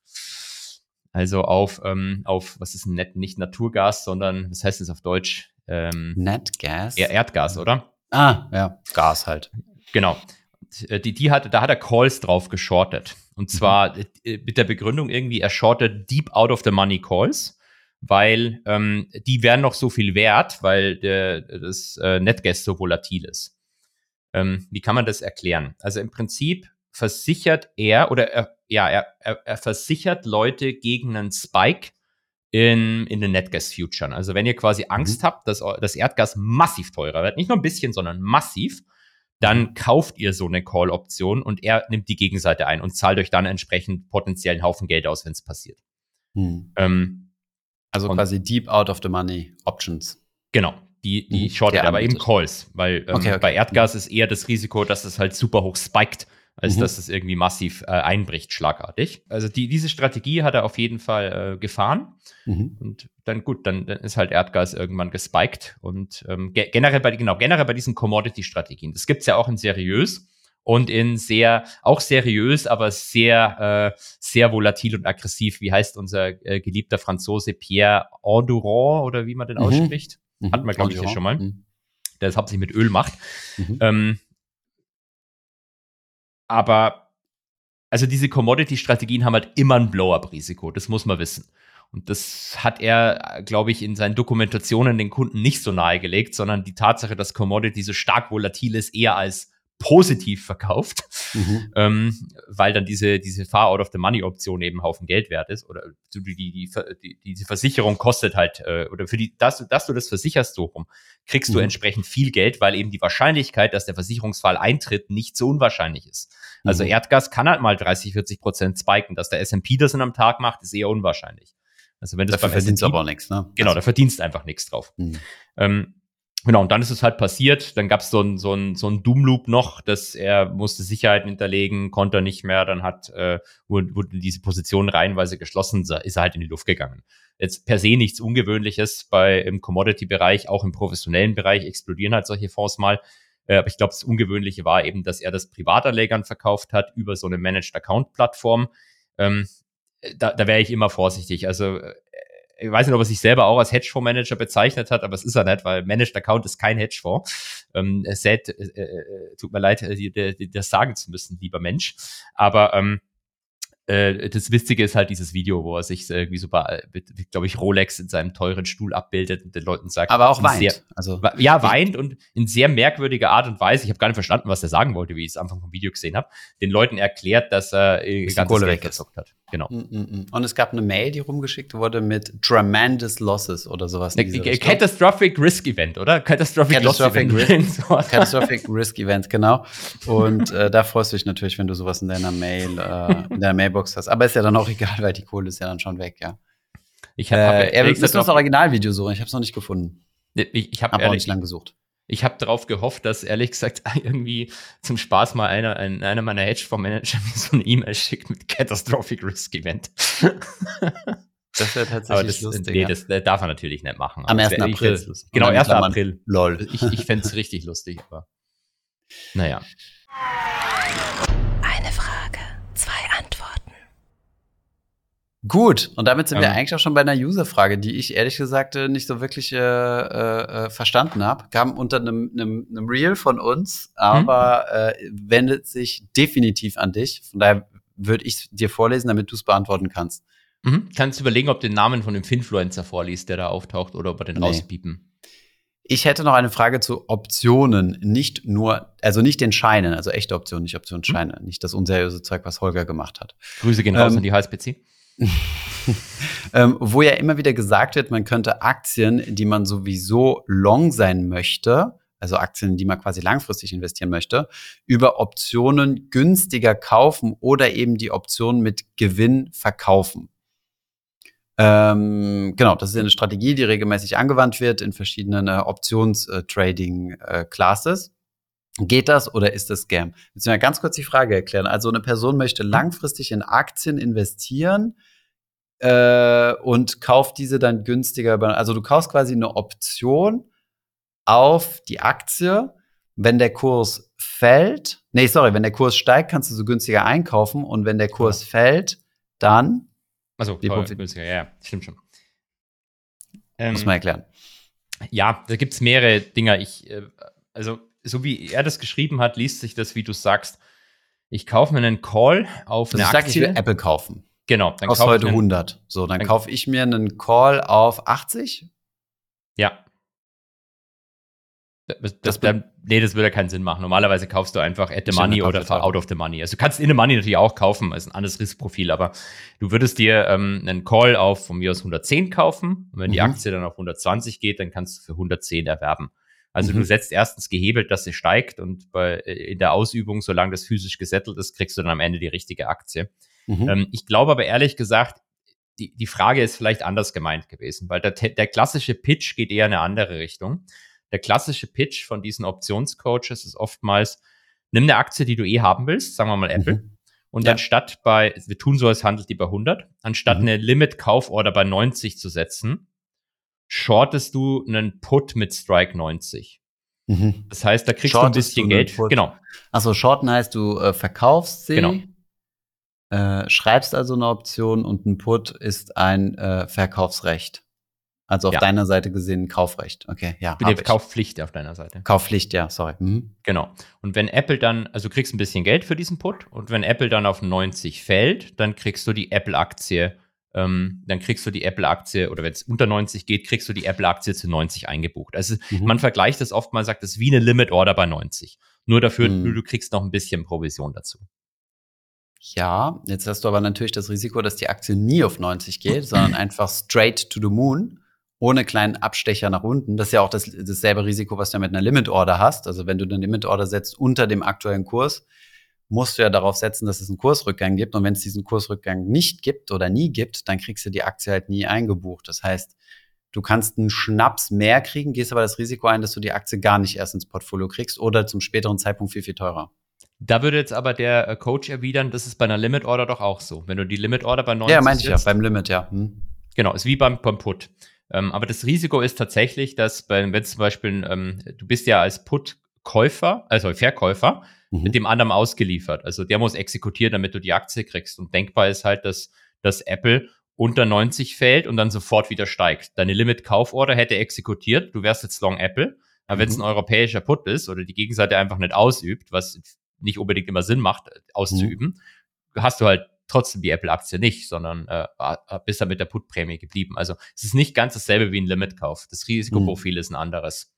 Also auf, ähm, auf, was ist ein Net, nicht Naturgas, sondern, was heißt das auf Deutsch? Ähm, Netgas. eher Erdgas, oder? ah, ja, Gas halt. Genau. Äh, Die, die hat, da hat er Calls drauf geschortet. Und zwar äh, mit der Begründung irgendwie, er shortet deep out of the money Calls, weil ähm, die wären noch so viel wert, weil der, das äh, Netgas so volatil ist. Ähm, wie kann man das erklären? Also im Prinzip versichert er oder er, ja, er, er, er versichert Leute gegen einen Spike in, in den Netgas-Futuren. Also wenn ihr quasi Angst habt, dass das Erdgas massiv teurer wird, nicht nur ein bisschen, sondern massiv, dann kauft ihr so eine Call-Option und er nimmt die Gegenseite ein und zahlt euch dann entsprechend potenziellen Haufen Geld aus, wenn es passiert. Hm. Ähm, Also Und- quasi deep out of the money Options. genau. Die, die Mhm, shortet aber eben. Calls, weil ähm, Okay, okay. bei Erdgas ist eher das Risiko, dass es halt super hoch spiked, als Mhm. dass es irgendwie massiv äh, einbricht, schlagartig. Also die, diese Strategie hat er auf jeden Fall äh, gefahren. Mhm. Und dann gut, dann, dann ist halt Erdgas irgendwann gespiked. Und ähm, ge generell bei genau, generell bei diesen Commodity-Strategien. Das gibt's ja auch in seriös. Und in sehr, auch seriös, aber sehr, äh, sehr volatil und aggressiv. Wie heißt unser äh, geliebter Franzose Pierre Endurant oder wie man den Mhm. ausspricht? Mhm. Hatten wir, glaube ich, hier schon mal. Mhm. Der es hauptsächlich mit Öl macht. Mhm. Ähm, aber also diese Commodity-Strategien haben halt immer ein Blow-up-Risiko, das muss man wissen. Und das hat er, glaube ich, in seinen Dokumentationen den Kunden nicht so nahegelegt, sondern die Tatsache, dass Commodity so stark volatil ist, eher als positiv verkauft, Mhm. ähm, weil dann diese, diese Far-Out-of-the-Money-Option eben Haufen Geld wert ist. Oder die, die, die, die, diese Versicherung kostet halt, äh, oder für die, dass, du- dass du das versicherst so rum, kriegst du Mhm. entsprechend viel Geld, weil eben die Wahrscheinlichkeit, dass der Versicherungsfall eintritt, nicht so unwahrscheinlich ist. Also Mhm. Erdgas kann halt mal 30, 40 Prozent spiken. Dass der S&P das in einem Tag macht, ist eher unwahrscheinlich. Also wenn das Dafür verdienst du aber auch nichts, ne? Genau, da Also, verdienst du einfach nichts drauf. mhm. Ähm, genau, und dann ist es halt passiert. Dann gab es so ein, so ein, so ein Doom-Loop noch, dass er musste Sicherheiten hinterlegen, konnte er nicht mehr. Dann hat, äh, wurde, wurde diese Position reihenweise geschlossen, ist er halt in die Luft gegangen. Jetzt per se nichts Ungewöhnliches bei im Commodity-Bereich, auch im professionellen Bereich explodieren halt solche Fonds mal. Äh, aber ich glaube, das Ungewöhnliche war eben, dass er das Privatanlegern verkauft hat über so eine Managed Account-Plattform. Ähm, da, da wäre ich immer vorsichtig. Also äh, ich weiß nicht, ob er sich selber auch als Hedgefondsmanager bezeichnet hat, aber es ist er nicht, weil Managed Account ist kein Hedgefonds. Ähm, sad, äh, äh, tut mir leid, äh, das sagen zu müssen, lieber Mensch. Aber ähm, äh, das Witzige ist halt dieses Video, wo er sich irgendwie so bei, glaube ich, Rolex in seinem teuren Stuhl abbildet und den Leuten sagt, Aber auch in weint. sehr- also, Ja, weint und in sehr merkwürdiger Art und Weise, ich habe gar nicht verstanden, was er sagen wollte, wie ich es am Anfang vom Video gesehen habe, den Leuten erklärt, dass er äh, ganzes Kohle Geld weg ist. verzockt hat. Genau. Mm, mm, mm. Und es gab eine Mail, die rumgeschickt wurde mit Tremendous Losses oder sowas. Richtung. Catastrophic Risk Event, oder? Catastrophic, Catastrophic Loss Event. Sowas. Catastrophic Risk Event, genau. Und äh, da freust du dich natürlich, wenn du sowas in deiner Mail, äh, in deiner Mailbox hast. Aber ist ja dann auch [LAUGHS] egal, weil die Kohle ist ja dann schon weg, ja. Ich Äh, habe hab, er ehrlich müssen das Originalvideo suchen. Ich habe es noch nicht gefunden. ich, ich habe Habe auch nicht lang gesucht. Ich habe darauf gehofft, dass ehrlich gesagt [LAUGHS] irgendwie zum Spaß mal einer, ein, einer meiner Hedgefondsmanager [LAUGHS] mir so eine E-Mail schickt mit Catastrophic Risk Event. [LAUGHS] Das wäre tatsächlich das, lustig. nee, ja. das äh, darf er natürlich nicht machen. Am Aber 1. das wär- ich April. Genau, Und dann 1. Klammern, April. Lol. Ich, ich fände es richtig lustig, aber naja. Eine Frage, zwei Antworten. Gut, und damit sind wir Ähm. eigentlich auch schon bei einer User-Frage, die ich ehrlich gesagt äh, nicht so wirklich äh, äh, äh, verstanden habe. Kam unter einem, einem, einem Reel von uns, aber äh, wendet sich definitiv an dich. Von daher würde ich es dir vorlesen, damit du es beantworten kannst. Mhm. Kannst du überlegen, ob du den Namen von dem Finfluencer vorliest, der da auftaucht, oder ob wir den Nee. rauspiepen. Ich hätte noch eine Frage zu Optionen, nicht nur, also nicht den Scheinen, also echte Optionen, nicht Optionsscheine, nicht das unseriöse Zeug, was Holger gemacht hat. Grüße gehen raus Ähm, an die HSBC. [LAUGHS] ähm, wo ja immer wieder gesagt wird, man könnte Aktien, die man sowieso long sein möchte, also Aktien, die man quasi langfristig investieren möchte, über Optionen günstiger kaufen oder eben die Optionen mit Gewinn verkaufen. Ähm, genau, das ist eine Strategie, die regelmäßig angewandt wird in verschiedenen äh, Options-Trading-Classes. Geht das oder ist das Scam? Jetzt mal ganz kurz die Frage erklären. Also eine Person möchte langfristig in Aktien investieren äh, und kauft diese dann günstiger. Also du kaufst quasi eine Option auf die Aktie. Wenn der Kurs fällt, nee, sorry, wenn der Kurs steigt, kannst du so günstiger einkaufen und wenn der Kurs fällt, dann Also, günstiger, ja, ja, stimmt schon. Ähm, muss man erklären. ja, da gibt's mehrere Dinger. Ich, äh, also, so wie er das geschrieben hat, liest sich das, wie du sagst. Ich kaufe mir einen Call auf Also eine ich sag, ich Aktie. will Apple kaufen. genau, dann ich heute einen, 100. So, dann dann- kaufe ich mir einen Call auf 80. Ja. Das, das, Das nee, das würde ja keinen Sinn machen. Normalerweise kaufst du einfach at the money oder out of the money. Also du kannst in the money natürlich auch kaufen, ist ein anderes Riskprofil, aber du würdest dir ähm, einen Call auf von mir aus 110 kaufen und wenn die Mhm. Aktie dann auf 120 geht, dann kannst du für 110 erwerben. Also Mhm. du setzt erstens gehebelt, dass sie steigt und bei, äh, in der Ausübung, solange das physisch gesettelt ist, kriegst du dann am Ende die richtige Aktie. Mhm. Ähm, ich glaube aber ehrlich gesagt, die, die Frage ist vielleicht anders gemeint gewesen, weil der, der klassische Pitch geht eher in eine andere Richtung. Der klassische Pitch von diesen Optionscoaches ist oftmals, nimm eine Aktie, die du eh haben willst, sagen wir mal Apple, Mhm. und Ja. anstatt bei, wir tun so, als handelt die bei 100, anstatt Mhm. eine Limit-Kauforder bei 90 zu setzen, shortest du einen Put mit Strike 90. Mhm. Das heißt, da kriegst Shortest du ein bisschen Geld. Put. Genau. Achso, shorten heißt, du äh, verkaufst sie, genau. äh, schreibst also eine Option und ein Put ist ein äh, Verkaufsrecht. Also auf ja. deiner Seite gesehen Kaufrecht. Okay, ja. Die Kaufpflicht auf deiner Seite. Kaufpflicht, ja, sorry. Mhm. Genau. Und wenn Apple dann, also kriegst ein bisschen Geld für diesen Put und wenn Apple dann auf 90 fällt, dann kriegst du die Apple-Aktie, ähm, dann kriegst du die Apple-Aktie oder wenn es unter 90 geht, kriegst du die Apple-Aktie zu 90 eingebucht. Also mhm. man vergleicht das oft mal, sagt das wie eine Limit-Order bei 90. Nur dafür, mhm. du kriegst noch ein bisschen Provision dazu. Ja, jetzt hast du aber natürlich das Risiko, dass die Aktie nie auf 90 geht, sondern [CLEARS THROAT] einfach straight to the moon ohne kleinen Abstecher nach unten. Das ist ja auch das, dasselbe Risiko, was du mit einer Limit Order hast. Also wenn du eine Limit Order setzt unter dem aktuellen Kurs, musst du ja darauf setzen, dass es einen Kursrückgang gibt. Und wenn es diesen Kursrückgang nicht gibt oder nie gibt, dann kriegst du die Aktie halt nie eingebucht. Das heißt, du kannst einen Schnaps mehr kriegen, gehst aber das Risiko ein, dass du die Aktie gar nicht erst ins Portfolio kriegst oder zum späteren Zeitpunkt viel, viel teurer. Da würde jetzt aber der äh, Coach erwidern, das ist bei einer Limit Order doch auch so. Wenn du die Limit Order bei 90 Ja, meinte ich ja, beim Limit, ja. Hm. Genau, ist wie beim, beim Put. Ähm, aber das Risiko ist tatsächlich, dass wenn zum Beispiel, ähm, du bist ja als Put-Käufer, also Verkäufer, mhm. mit dem anderen ausgeliefert. Also der muss exekutieren, damit du die Aktie kriegst. Und denkbar ist halt, dass, dass Apple unter 90 fällt und dann sofort wieder steigt. Deine Limit-Kauforder hätte exekutiert, du wärst jetzt Long Apple. Aber wenn es mhm. ein europäischer Put ist oder die Gegenseite einfach nicht ausübt, was nicht unbedingt immer Sinn macht, auszuüben, mhm. hast du halt trotzdem die Apple-Aktie nicht, sondern äh, bist da mit der Put-Prämie geblieben. Also es ist nicht ganz dasselbe wie ein Limitkauf. Das Risikoprofil mhm. ist ein anderes.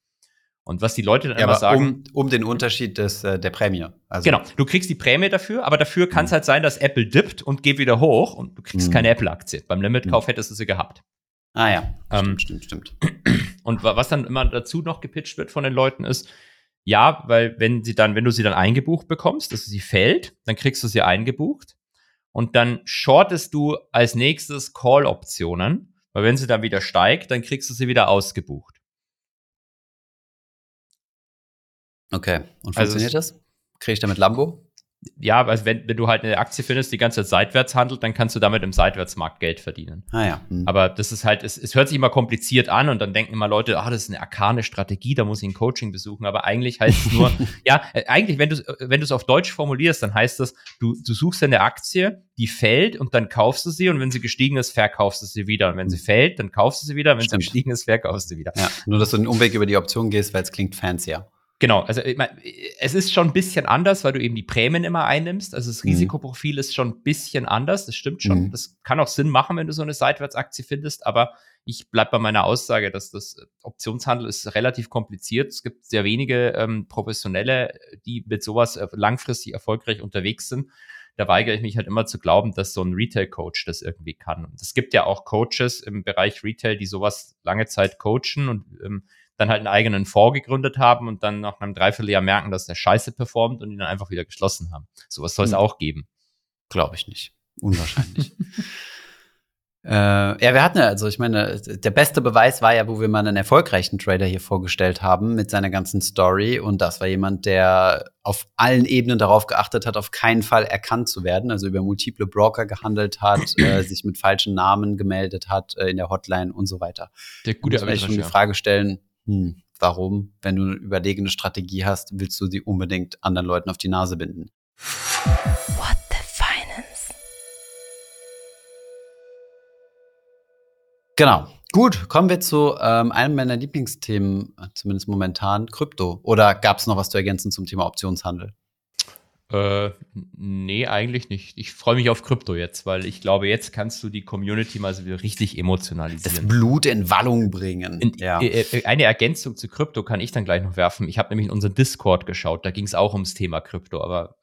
Und was die Leute dann ja, immer sagen. Um, um den Unterschied des, äh, der Prämie. Also genau, du kriegst die Prämie dafür, aber dafür kann es mhm. halt sein, dass Apple dippt und geht wieder hoch und du kriegst mhm. keine Apple-Aktie. Beim Limitkauf mhm. hättest du sie gehabt. Ah ja, ähm, stimmt, stimmt, stimmt. [CLEARS THROAT] Und was dann immer dazu noch gepitcht wird von den Leuten ist, ja, weil wenn sie dann, wenn du sie dann eingebucht bekommst, dass sie fällt, dann kriegst du sie eingebucht und dann shortest du als nächstes Call-Optionen, weil wenn sie dann wieder steigt, dann kriegst du sie wieder ausgebucht. Okay, und also funktioniert also das? Kriege ich damit Lambo? ja, also wenn, wenn du halt eine Aktie findest, die ganze Zeit seitwärts handelt, dann kannst du damit im Seitwärtsmarkt Geld verdienen. Ah ja. Hm. Aber das ist halt, es, es hört sich immer kompliziert an und dann denken immer Leute, ah, das ist eine arkane Strategie, da muss ich ein Coaching besuchen. Aber eigentlich heißt es nur, [LAUGHS] ja, äh, eigentlich, wenn du wenn du es auf Deutsch formulierst, dann heißt das, du, du suchst eine Aktie, die fällt und dann kaufst du sie und wenn sie gestiegen ist, verkaufst du sie wieder. Und wenn sie hm. fällt, dann kaufst du sie wieder. Und wenn Stimmt. sie gestiegen ist, verkaufst du sie wieder. Ja, nur dass du den Umweg über die Option gehst, weil es klingt fancier. Genau, also ich mein, es ist schon ein bisschen anders, weil du eben die Prämien immer einnimmst. Also das mhm. Risikoprofil ist schon ein bisschen anders, das stimmt schon. Mhm. Das kann auch Sinn machen, wenn du so eine Seitwärtsaktie findest, aber ich bleibe bei meiner Aussage, dass das Optionshandel ist relativ kompliziert. Es gibt sehr wenige ähm, Professionelle, die mit sowas äh, langfristig erfolgreich unterwegs sind. Da weigere ich mich halt immer zu glauben, dass so ein Retail-Coach das irgendwie kann. Und es gibt ja auch Coaches im Bereich Retail, die sowas lange Zeit coachen und ähm, dann halt einen eigenen Fonds gegründet haben und dann nach einem Dreivierteljahr merken, dass der scheiße performt und ihn dann einfach wieder geschlossen haben. Sowas soll es hm. auch geben. Glaube ich nicht. Unwahrscheinlich. [LAUGHS] äh, ja, wir hatten ja, also ich meine, der beste Beweis war ja, wo wir mal einen erfolgreichen Trader hier vorgestellt haben mit seiner ganzen Story. Und das war jemand, der auf allen Ebenen darauf geachtet hat, auf keinen Fall erkannt zu werden, also über multiple Broker gehandelt hat, [CLEARS THROAT] äh, sich mit falschen Namen gemeldet hat äh, in der Hotline und so weiter. Der gute Muss man schon die Frage stellen, hm, warum, wenn du eine überlegene Strategie hast, willst du sie unbedingt anderen Leuten auf die Nase binden? What the Finance? Genau. Gut, kommen wir zu ähm, einem meiner Lieblingsthemen, zumindest momentan, Krypto. Oder gab es noch was zu ergänzen zum Thema Optionshandel? Äh, nee, eigentlich nicht. Ich freue mich auf Krypto jetzt, weil ich glaube, jetzt kannst du die Community mal so richtig emotionalisieren. Das Blut in Wallung bringen. In, ja. Äh, äh, eine Ergänzung zu Krypto kann ich dann gleich noch werfen. Ich habe nämlich in unseren Discord geschaut, da ging es auch ums Thema Krypto, aber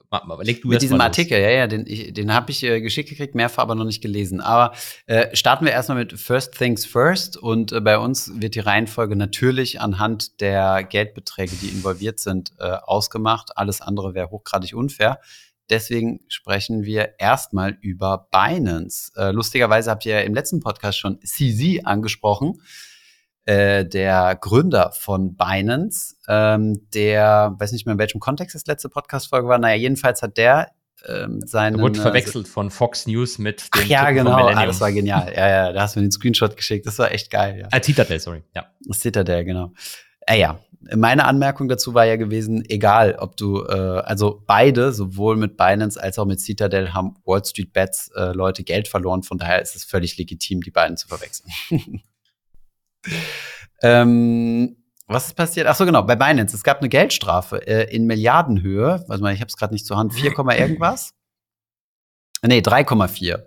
leg du Mit diesem Artikel, ja, ja, den, den habe ich äh, geschickt gekriegt, mehrfach aber noch nicht gelesen. Aber äh, starten wir erstmal mit First Things First. Und äh, bei uns wird die Reihenfolge natürlich anhand der Geldbeträge, die involviert sind, äh, ausgemacht. Alles andere wäre hochgradig unfair. Deswegen sprechen wir erstmal über Binance. Äh, lustigerweise habt ihr ja im letzten Podcast schon CZ angesprochen. Äh, der Gründer von Binance, ähm, der, weiß nicht mehr in welchem Kontext das letzte Podcast-Folge war, naja, jedenfalls hat der ähm, seinen. Wurde äh, verwechselt von Fox News mit dem Ach, Ja, genau, ah, das war genial. Ja, ja, da hast du mir den Screenshot geschickt, das war echt geil. Ja. Ah, Citadel, sorry, ja. Citadel, genau. Äh, ja, meine Anmerkung dazu war ja gewesen, egal, ob du, äh, also beide, sowohl mit Binance als auch mit Citadel, haben Wall Street Bets äh, Leute Geld verloren. Von daher ist es völlig legitim, die beiden zu verwechseln. [LAUGHS] ähm, was ist passiert? Ach so, genau, bei Binance. Es gab eine Geldstrafe äh, in Milliardenhöhe. Warte mal, ich habe es gerade nicht zur Hand. 4, irgendwas? Nee, 3,4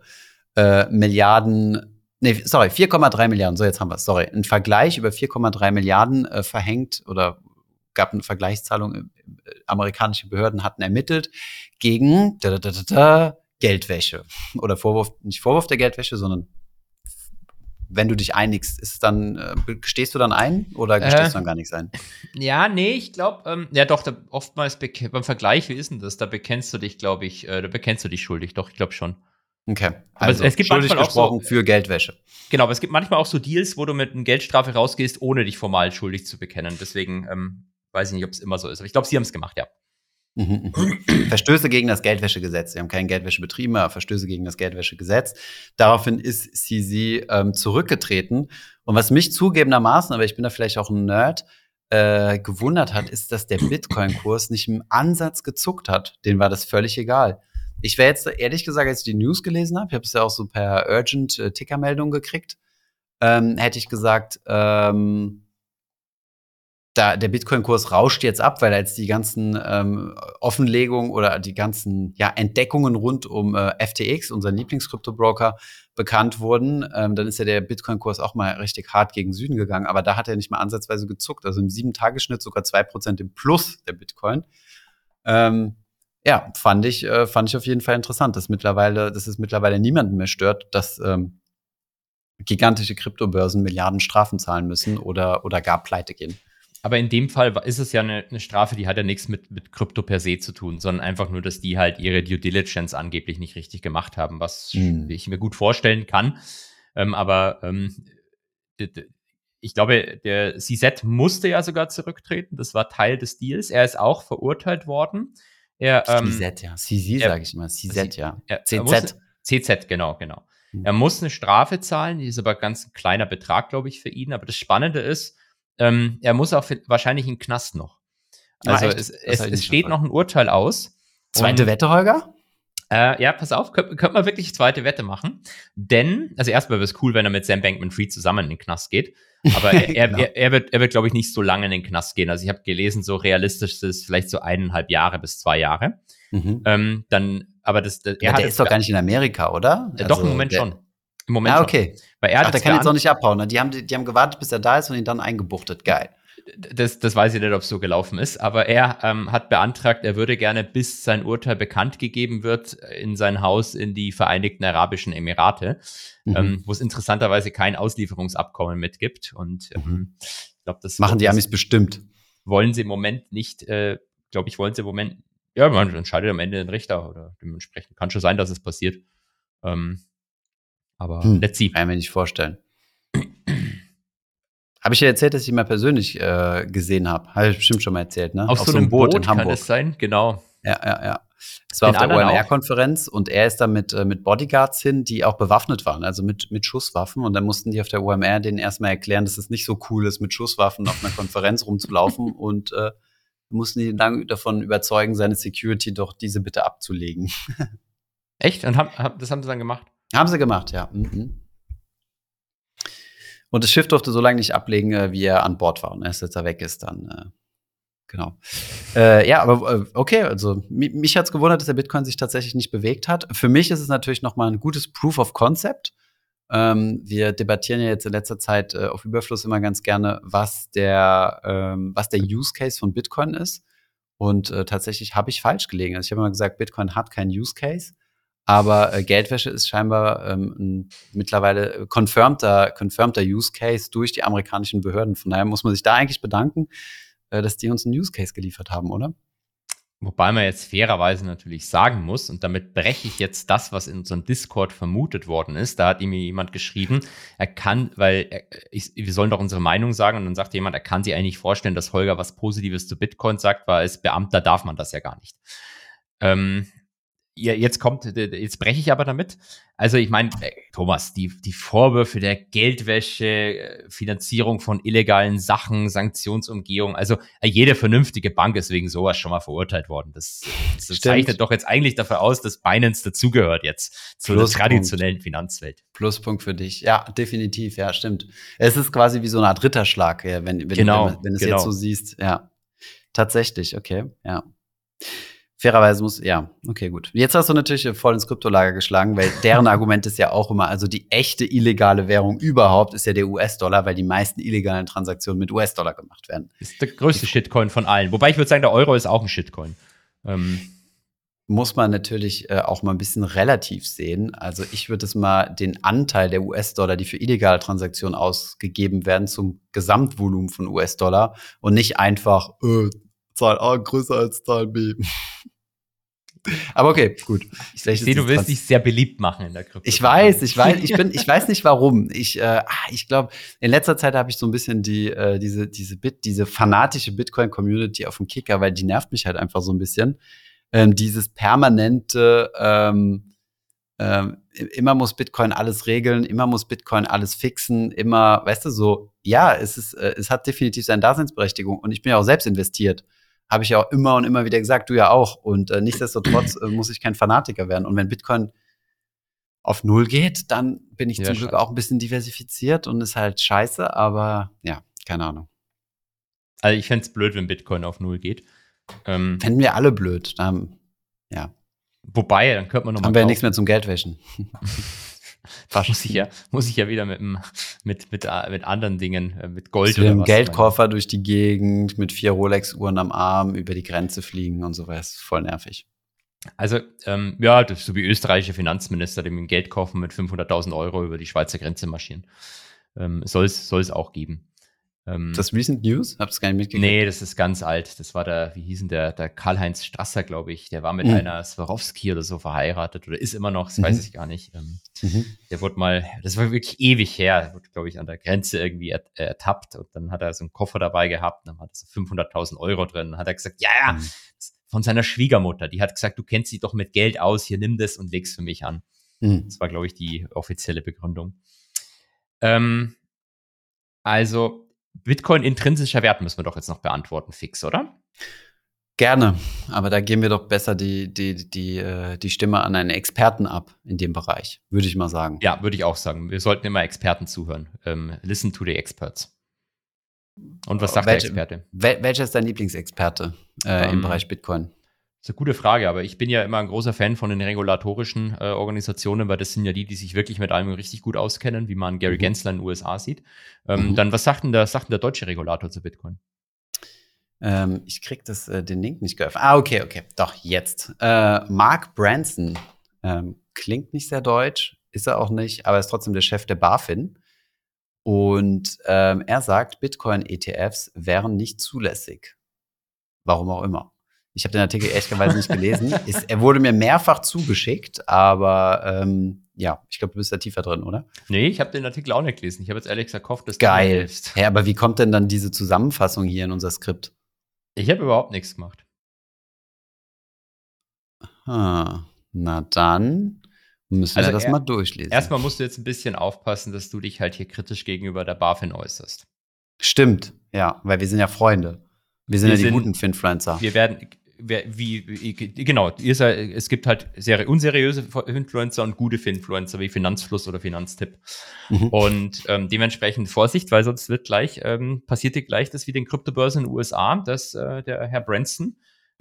äh, Milliarden nee, sorry, 4,3 Milliarden, so jetzt haben wir es, sorry, ein Vergleich über 4,3 Milliarden äh, verhängt oder gab eine Vergleichszahlung, äh, amerikanische Behörden hatten ermittelt gegen da, da, da, Geldwäsche oder Vorwurf, nicht Vorwurf der Geldwäsche, sondern wenn du dich einigst, ist dann, äh, gestehst du dann ein oder gestehst äh, du dann gar nichts ein? Ja, nee, ich glaube, ähm, ja doch, da, oftmals beim Vergleich, wie ist denn das? Da bekennst du dich, glaube ich, äh, da bekennst du dich schuldig, doch, ich glaube schon. Okay. Also es, es gibt manchmal auch so, für Geldwäsche. Genau, aber es gibt manchmal auch so Deals, wo du mit einer Geldstrafe rausgehst, ohne dich formal schuldig zu bekennen. Deswegen ähm, weiß ich nicht, ob es immer so ist. Aber ich glaube, sie haben es gemacht, ja. Verstöße gegen das Geldwäschegesetz. Sie haben keinen Geldwäsche betrieben, aber Verstöße gegen das Geldwäschegesetz. Daraufhin ist CZ ähm, zurückgetreten. Und was mich zugegebenermaßen, aber ich bin da vielleicht auch ein Nerd, äh, gewundert hat, ist, dass der Bitcoin-Kurs nicht im Ansatz gezuckt hat. Den war das völlig egal. Ich wäre jetzt ehrlich gesagt, als ich die News gelesen habe, ich habe es ja auch so per Urgent äh, gekriegt, ähm, hätte ich gesagt, ähm, da, der Bitcoin-Kurs rauscht jetzt ab, weil als die ganzen ähm, Offenlegungen oder die ganzen ja, Entdeckungen rund um äh, FTX, unseren Lieblingskryptobroker, bekannt wurden, ähm, dann ist ja der Bitcoin-Kurs auch mal richtig hart gegen Süden gegangen. Aber da hat er nicht mal ansatzweise gezuckt. Also im Sieben-Tagesschnitt sogar zwei Prozent im Plus der Bitcoin. Ähm, ja, fand ich, äh, fand ich auf jeden Fall interessant, dass mittlerweile, dass es mittlerweile niemanden mehr stört, dass ähm, gigantische Kryptobörsen Milliarden Strafen zahlen müssen oder, oder gar pleite gehen. Aber in dem Fall ist es ja eine, eine, Strafe, die hat ja nichts mit, mit Krypto per se zu tun, sondern einfach nur, dass die halt ihre Due Diligence angeblich nicht richtig gemacht haben, was hm. ich mir gut vorstellen kann. Ähm, aber ähm, ich glaube, der CZ musste ja sogar zurücktreten. Das war Teil des Deals. Er ist auch verurteilt worden. Er, ähm, CZ, ja. CZ sage ich immer. CZ, ja. Er, CZ. CZ, genau, genau. Mhm. Er muss eine Strafe zahlen, die ist aber ganz ein kleiner Betrag, glaube ich, für ihn. Aber das Spannende ist, ähm, er muss auch für, wahrscheinlich in den Knast noch. Also ah, es, es, es steht noch ein Urteil aus. Zweite Wette, Holger? Äh, ja, pass auf, könnte könnt man wirklich zweite Wette machen. Denn, also erstmal wäre es cool, wenn er mit Sam Bankman Fried zusammen in den Knast geht. Aber [LAUGHS] er, genau. er, er, wird, er wird glaube ich, nicht so lange in den Knast gehen. Also ich habe gelesen, so realistisch ist es vielleicht so eineinhalb Jahre bis zwei Jahre. Mhm. Ähm, dann, aber das, das er ja, der ist doch gar nicht in Amerika, oder? Also, doch, im Moment der, schon. Im Moment ah, okay. Schon. Weil er Ach, der kann jetzt auch nicht abhauen. Ne? Die, haben, die haben gewartet, bis er da ist und ihn dann eingebuchtet. Geil das, das weiß ich nicht, ob es so gelaufen ist, aber er ähm, hat beantragt, er würde gerne, bis sein Urteil bekannt gegeben wird, in sein Haus in die Vereinigten Arabischen Emirate, mhm. ähm, wo es interessanterweise kein Auslieferungsabkommen mitgibt. Und ähm, mhm. ich glaube, das machen die Amis bestimmt. Wollen sie im Moment nicht, äh, glaube ich, wollen sie im Moment, ja, man entscheidet am Ende den Richter oder dementsprechend kann schon sein, dass es passiert. Ähm, aber hm. let's see. Kann ich mir nicht vorstellen. Habe ich ja erzählt, dass ich ihn mal persönlich äh, gesehen habe. Habe ich bestimmt schon mal erzählt, ne? Auf, auf so, einem Boot, Boot in Hamburg. Kann es sein, genau. Ja, ja, ja. Es war Den auf der OMR-Konferenz und er ist da mit, äh, mit Bodyguards hin, die auch bewaffnet waren, also mit, mit Schusswaffen. Und dann mussten die auf der OMR denen erstmal erklären, dass es nicht so cool ist, mit Schusswaffen auf einer Konferenz rumzulaufen. [LAUGHS] Und äh, mussten die dann davon überzeugen, seine Security doch diese bitte abzulegen. [LAUGHS] Echt? Und haben, haben, das haben sie dann gemacht? Haben sie gemacht, ja. Mhm. Und das Schiff durfte so lange nicht ablegen, äh, wie er an Bord war. Und erst als er weg ist, dann äh, genau. Äh, ja, aber äh, okay, also mich, hat es gewundert, dass der Bitcoin sich tatsächlich nicht bewegt hat. Für mich ist es natürlich noch mal ein gutes Proof of Concept. Ähm, wir debattieren ja jetzt in letzter Zeit äh, auf Überfluss immer ganz gerne, was der, ähm, was der Use Case von Bitcoin ist. Und äh, tatsächlich habe ich falsch gelegen. Also ich habe immer gesagt, Bitcoin hat keinen Use Case. Aber äh, Geldwäsche ist scheinbar ähm, ein mittlerweile confirmter, confirmter Use Case durch die amerikanischen Behörden. Von daher muss man sich da eigentlich bedanken, äh, dass die uns einen Use Case geliefert haben, oder? Wobei man jetzt fairerweise natürlich sagen muss, und damit breche ich jetzt das, was in unserem Discord vermutet worden ist. Da hat ihm jemand geschrieben, er kann, weil er, ich, wir sollen doch unsere Meinung sagen, und dann sagt jemand, er kann sich eigentlich vorstellen, dass Holger was Positives zu Bitcoin sagt, weil als Beamter darf man das ja gar nicht. Ähm, ja, jetzt kommt, jetzt breche ich aber damit. Also ich meine, äh, Thomas, die, die Vorwürfe der Geldwäsche, äh, Finanzierung von illegalen Sachen, Sanktionsumgehung, also äh, jede vernünftige Bank ist wegen sowas schon mal verurteilt worden. Das, das zeichnet doch jetzt eigentlich dafür aus, dass Binance dazugehört jetzt zur traditionellen Finanzwelt. Pluspunkt für dich. Ja, definitiv, ja, stimmt. Es ist quasi wie so eine Art Ritterschlag, wenn, wenn, genau, wenn, wenn du es genau. jetzt so siehst. Ja, tatsächlich, okay, ja. Fairerweise muss, ja, okay, gut. Jetzt hast du natürlich voll ins Kryptolager geschlagen, weil deren [LAUGHS] Argument ist ja auch immer, also die echte illegale Währung überhaupt ist ja der US-Dollar, weil die meisten illegalen Transaktionen mit US-Dollar gemacht werden. Ist der größte Shitcoin von allen. Wobei ich würde sagen, der Euro ist auch ein Shitcoin. Ähm. Muss man natürlich äh, auch mal ein bisschen relativ sehen. Also ich würde es mal den Anteil der US-Dollar, die für illegale Transaktionen ausgegeben werden, zum Gesamtvolumen von US-Dollar und nicht einfach äh, Zahl A größer als Zahl B. Aber okay, gut. Ich, ich sehe, du willst dich sehr beliebt machen in der Krypto. Ich weiß, ich weiß, ich bin, ich weiß nicht warum. Ich, äh, ich glaube, in letzter Zeit habe ich so ein bisschen die, äh, diese, diese Bit, diese fanatische Bitcoin-Community auf dem Kicker, weil die nervt mich halt einfach so ein bisschen. Ähm, dieses permanente, ähm, ähm, immer muss Bitcoin alles regeln, immer muss Bitcoin alles fixen, immer, weißt du, so, ja, es ist, äh, es hat definitiv seine Daseinsberechtigung und ich bin ja auch selbst investiert habe ich ja auch immer und immer wieder gesagt, du ja auch. Und äh, nichtsdestotrotz äh, muss ich kein Fanatiker werden. Und wenn Bitcoin auf Null geht, dann bin ich ja, zum Glück auch ein bisschen diversifiziert und ist halt scheiße, aber ja, keine Ahnung. Also ich fände es blöd, wenn Bitcoin auf Null geht. Ähm, Fänden wir alle blöd. Dann, ja. Wobei, dann könnte man noch Haben wir ja nichts mehr zum Geldwäschen. [LAUGHS] [LAUGHS] muss ich ja, muss ich ja wieder mit, mit, mit, äh, mit anderen Dingen, äh, mit Gold oder was. Geldkoffer durch die Gegend, mit vier Rolex-Uhren am Arm, über die Grenze fliegen und so was. Voll nervig. Also, ähm, ja, das ist so wie österreichische Finanzminister, die mit dem Geldkoffer mit 500.000 Euro über die Schweizer Grenze marschieren. Ähm, soll es auch geben. Ähm, das Recent News? Hab's gar nicht mitgekriegt. Nee, das ist ganz alt. Das war der, wie hieß denn der, der Karl-Heinz Strasser, glaube ich. Der war mit mhm. einer Swarovski oder so verheiratet oder ist immer noch, das mhm. weiß ich gar nicht. Ähm, mhm. Der wurde mal, das war wirklich ewig her, wurde, glaube ich, an der Grenze irgendwie er, ertappt und dann hat er so einen Koffer dabei gehabt, dann hat er so 500.000 Euro drin. Dann hat er gesagt, ja, ja, mhm. von seiner Schwiegermutter. Die hat gesagt, du kennst sie doch mit Geld aus, hier nimm das und leg's für mich an. Mhm. Das war, glaube ich, die offizielle Begründung. Ähm, also, Bitcoin intrinsischer Wert müssen wir doch jetzt noch beantworten, fix, oder? Gerne, aber da geben wir doch besser die, die, die, äh, die Stimme an einen Experten ab in dem Bereich, würde ich mal sagen. Ja, würde ich auch sagen. Wir sollten immer Experten zuhören. Ähm, listen to the experts. Und was sagt Welche, der Experte? Wel welcher ist dein Lieblingsexperte äh, um, im ähm, Bereich Bitcoin? Das ist eine gute Frage, aber ich bin ja immer ein großer Fan von den regulatorischen äh, Organisationen, weil das sind ja die, die sich wirklich mit allem richtig gut auskennen, wie man Gary mhm. Gensler in den USA sieht. Ähm, mhm. Dann, was sagt denn, der, sagt denn der deutsche Regulator zu Bitcoin? Ähm, ich krieg das, äh, den Link nicht geöffnet. Ah, okay, okay. Doch, jetzt. Äh, Mark Branson ähm, klingt nicht sehr deutsch, ist er auch nicht, aber ist trotzdem der Chef der BaFin. Und ähm, er sagt, Bitcoin-ETFs wären nicht zulässig. Warum auch immer. Ich habe den Artikel ehrlicherweise nicht gelesen. [LAUGHS] Ist, er wurde mir mehrfach zugeschickt, aber ähm, ja, ich glaube, du bist da tiefer drin, oder? Nee, ich habe den Artikel auch nicht gelesen. Ich habe jetzt ehrlich gesagt gehofft, dass Geil. Hä, hey, aber wie kommt denn dann diese Zusammenfassung hier in unser Skript? Ich habe überhaupt nichts gemacht. Ah, na dann müssen also wir das er, mal durchlesen. Erstmal musst du jetzt ein bisschen aufpassen, dass du dich halt hier kritisch gegenüber der BaFin äußerst. Stimmt, ja, weil wir sind ja Freunde. Wir sind wir ja die sind, guten Finfluencer. Wir werden, wie, wie genau, es gibt halt sehr unseriöse Influencer und gute Influencer wie Finanzfluss oder Finanztipp. Mhm. Und ähm, dementsprechend Vorsicht, weil sonst wird gleich, ähm, passiert dir gleich das wie den Kryptobörsen in den USA, dass äh, der Herr Branson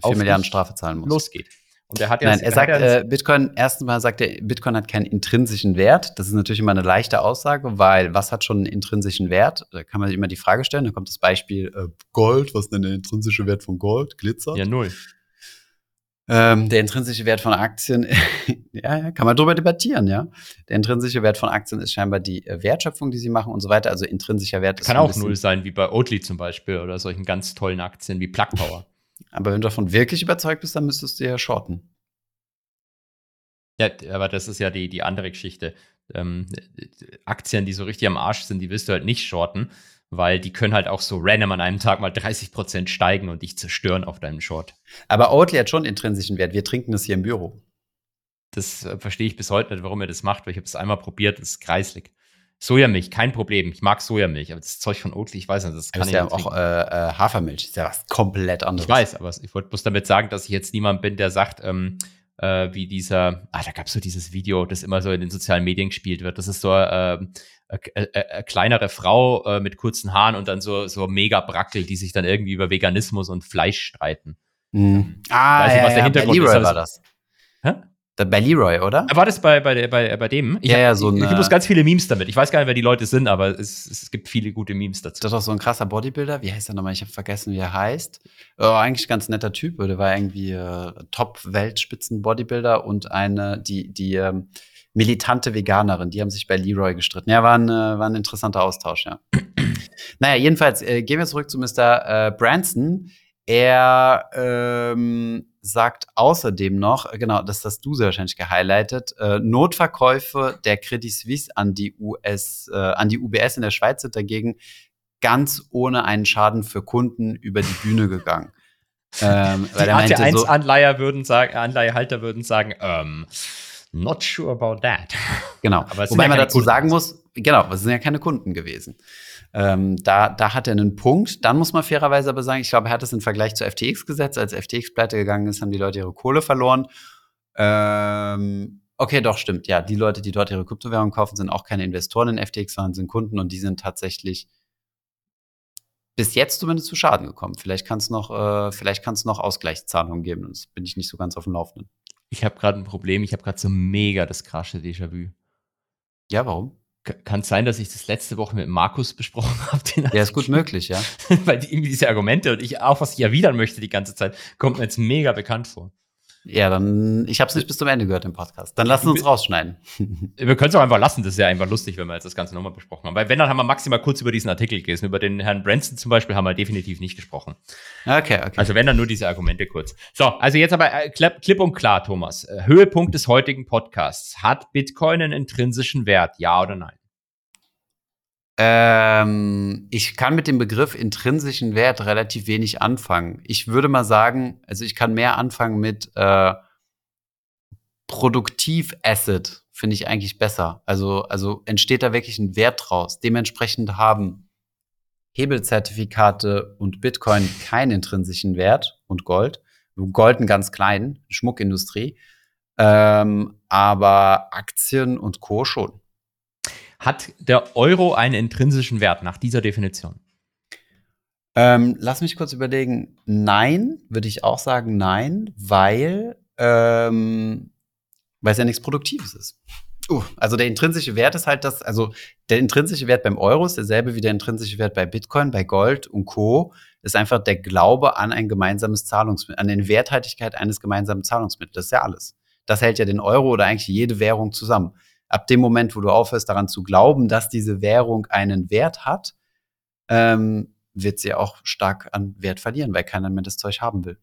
4 Milliarden Strafe zahlen muss. Losgeht. Und er hat ja Nein, er sagt, äh, Bitcoin, erstens mal sagt er, Bitcoin hat keinen intrinsischen Wert. Das ist natürlich immer eine leichte Aussage, weil was hat schon einen intrinsischen Wert? Da kann man sich immer die Frage stellen. Da kommt das Beispiel äh, Gold. Was ist denn der intrinsische Wert von Gold? Glitzer? Ja, null. Ähm, der intrinsische Wert von Aktien, [LAUGHS] ja, kann man drüber debattieren, ja. Der intrinsische Wert von Aktien ist scheinbar die äh, Wertschöpfung, die sie machen und so weiter. Also intrinsischer Wert ist. Kann auch null sein, wie bei Oatly zum Beispiel oder solchen ganz tollen Aktien wie Plug Power. Aber wenn du davon wirklich überzeugt bist, dann müsstest du ja shorten. Ja, aber das ist ja die, die andere Geschichte. Ähm, Aktien, die so richtig am Arsch sind, die willst du halt nicht shorten, weil die können halt auch so random an einem Tag mal 30 Prozent steigen und dich zerstören auf deinem Short. Aber Oatly hat schon intrinsischen Wert. Wir trinken das hier im Büro. das äh, verstehe ich bis heute nicht, warum er das macht, weil ich habe es einmal probiert, das ist kreislig. Sojamilch, kein Problem. Ich mag Sojamilch, aber das Zeug von Oatly, ich weiß nicht, das kann ist ja auch äh, äh, Hafermilch, ist ja was komplett anderes. Ich weiß, aber ich wollte bloß damit sagen, dass ich jetzt niemand bin, der sagt, ähm, äh, wie dieser, ah, da gab es so dieses Video, das immer so in den sozialen Medien gespielt wird. Das ist so äh, eine kleinere Frau äh, mit kurzen Haaren und dann so, so mega Brackel, die sich dann irgendwie über Veganismus und Fleisch streiten. Mhm. Ah, Weiß nicht, was ja, der Hintergrund ja, ist. war das. Hä? Bei Leroy, oder? War das bei, bei, bei, bei dem? Ich ja, ja, so ein. Ich muss ganz viele Memes damit. Ich weiß gar nicht, wer die Leute sind, aber es, es gibt viele gute Memes dazu. Das ist doch so ein krasser Bodybuilder. Wie heißt er nochmal? Ich habe vergessen, wie er heißt. Oh, eigentlich ganz netter Typ. Der war irgendwie äh, Top-Weltspitzen-Bodybuilder und eine, die, die ähm, militante Veganerin. Die haben sich bei Leroy gestritten. Ja, war ein, äh, war ein interessanter Austausch, ja. [CLEARS THROAT] naja, jedenfalls äh, gehen wir zurück zu Mr. Äh, Branson. Er ähm, sagt außerdem noch, äh, genau, das hast du sehr wahrscheinlich gehighlightet, äh, Notverkäufe der Credit Suisse an die US, äh, an die UBS in der Schweiz sind dagegen ganz ohne einen Schaden für Kunden über die Bühne gegangen. [LAUGHS] ähm, die AT1-Anleiher so, würden sagen, Anleihehalter würden sagen, ähm, not sure about that. Genau. [LAUGHS] Aber Wobei man dazu Kunden. sagen muss, genau, es sind ja keine Kunden gewesen. Ähm, da, da hat er einen Punkt. Dann muss man fairerweise aber sagen, ich glaube, er hat es im Vergleich zu FTX gesetzt. Als FTX pleite gegangen ist, haben die Leute ihre Kohle verloren. Ähm, okay, doch, stimmt. Ja, die Leute, die dort ihre Kryptowährung kaufen, sind auch keine Investoren in FTX, sondern sind Kunden und die sind tatsächlich bis jetzt zumindest zu Schaden gekommen. Vielleicht kann es noch, äh, vielleicht kann es noch Ausgleichszahlungen geben. Das bin ich nicht so ganz auf dem Laufenden. Ich habe gerade ein Problem. Ich habe gerade so mega das krasche Déjà-vu. Ja, warum? Kann es sein, dass ich das letzte Woche mit Markus besprochen [LAUGHS] habe? Ja, ist gut möglich, ja. [LAUGHS] Weil die, irgendwie diese Argumente und ich auch, was ich erwidern möchte die ganze Zeit, kommt mir jetzt mega bekannt vor. Ja, dann, ich habe es nicht bis zum Ende gehört im Podcast. Dann lassen wir uns rausschneiden. [LAUGHS] Wir können es auch einfach lassen, das ist ja einfach lustig, wenn wir jetzt das Ganze nochmal besprochen haben. Weil wenn, dann haben wir maximal kurz über diesen Artikel gelesen. Über den Herrn Branson zum Beispiel haben wir definitiv nicht gesprochen. Okay, okay. Also wenn, dann nur diese Argumente kurz. So, also jetzt aber äh, klipp und klar, Thomas. Äh, Höhepunkt des heutigen Podcasts. Hat Bitcoin einen intrinsischen Wert, ja oder nein? Ähm, ich kann mit dem Begriff intrinsischen Wert relativ wenig anfangen. Ich würde mal sagen, also ich kann mehr anfangen mit äh, Produktiv-Asset, finde ich eigentlich besser. Also, also entsteht da wirklich ein Wert draus. Dementsprechend haben Hebelzertifikate und Bitcoin keinen intrinsischen Wert und Gold. Gold einen ganz kleinen, Schmuckindustrie. Ähm, aber Aktien und Co. schon. Hat der Euro einen intrinsischen Wert nach dieser Definition? Ähm, lass mich kurz überlegen. Nein, würde ich auch sagen, nein, weil, ähm, weil es ja nichts Produktives ist. Uh, also der intrinsische Wert ist halt das, also der intrinsische Wert beim Euro ist derselbe wie der intrinsische Wert bei Bitcoin, bei Gold und Co. ist einfach der Glaube an ein gemeinsames Zahlungsmittel, an die Werthaltigkeit eines gemeinsamen Zahlungsmittels. Das ist ja alles. Das hält ja den Euro oder eigentlich jede Währung zusammen ab dem Moment, wo du aufhörst, daran zu glauben, dass diese Währung einen Wert hat, ähm, wird sie auch stark an Wert verlieren, weil keiner mehr das Zeug haben will.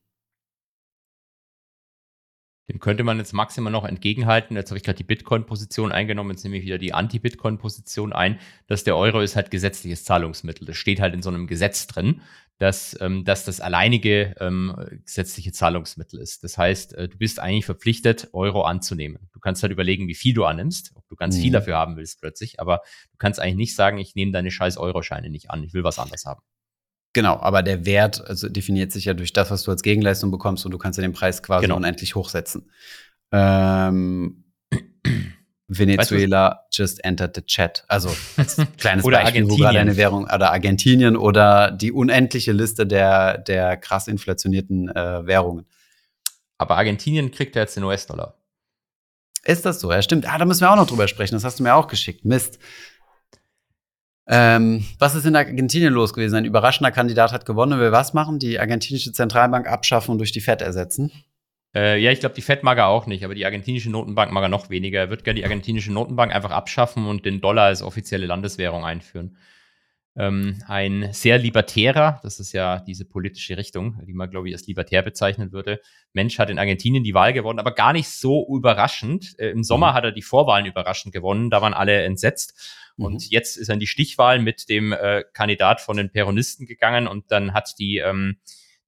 Dem könnte man jetzt maximal noch entgegenhalten. Jetzt habe ich gerade die Bitcoin-Position eingenommen, jetzt nehme ich wieder die Anti-Bitcoin-Position ein, dass der Euro ist halt gesetzliches Zahlungsmittel. Das steht halt in so einem Gesetz drin dass, ähm, dass das alleinige ähm, gesetzliche Zahlungsmittel ist. Das heißt, äh, du bist eigentlich verpflichtet, Euro anzunehmen. Du kannst halt überlegen, wie viel du annimmst, ob du ganz mhm. viel dafür haben willst plötzlich, aber du kannst eigentlich nicht sagen, ich nehme deine scheiß Euroscheine nicht an, ich will was anderes haben. Genau, aber der Wert also definiert sich ja durch das, was du als Gegenleistung bekommst und du kannst ja den Preis quasi genau. unendlich hochsetzen. Ähm, Venezuela weißt du, just entered the chat. Also als [LAUGHS] kleines oder Beispiel, Argentinien. wo gerade eine Währung oder Argentinien oder die unendliche Liste der, der krass inflationierten äh, Währungen. Aber Argentinien kriegt ja jetzt den US-Dollar. Ist das so? Ja, stimmt. Ah, da müssen wir auch noch drüber sprechen. Das hast du mir auch geschickt. Mist. Ähm, was ist in Argentinien los gewesen? Ein überraschender Kandidat hat gewonnen. Will was machen? Die argentinische Zentralbank abschaffen und durch die Fed ersetzen? Äh, ja, ich glaube, die Fed mag er auch nicht, aber die argentinische Notenbank mag er noch weniger. Er wird gerne die argentinische Notenbank einfach abschaffen und den Dollar als offizielle Landeswährung einführen. Ähm, ein sehr libertärer, das ist ja diese politische Richtung, die man, glaube ich, als libertär bezeichnen würde. Mensch hat in Argentinien die Wahl gewonnen, aber gar nicht so überraschend. Äh, Im Sommer mhm. hat er die Vorwahlen überraschend gewonnen, da waren alle entsetzt. Mhm. Und jetzt ist er in die Stichwahl mit dem äh, Kandidat von den Peronisten gegangen und dann hat die ähm,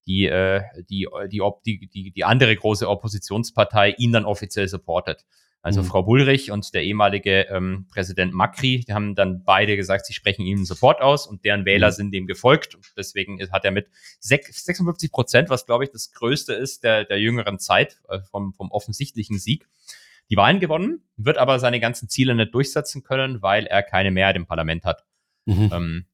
die, äh, die, die, die, die, die andere große Oppositionspartei ihn dann offiziell supportet. Also mhm. Frau Bullrich und der ehemalige ähm, Präsident Macri, die haben dann beide gesagt, sie sprechen ihm Support aus und deren Wähler mhm. sind dem gefolgt. Und deswegen hat er mit 56 Prozent, was glaube ich das größte ist der, der jüngeren Zeit, äh, vom, vom offensichtlichen Sieg, die Wahlen gewonnen, wird aber seine ganzen Ziele nicht durchsetzen können, weil er keine Mehrheit im Parlament hat. Mhm. Ähm,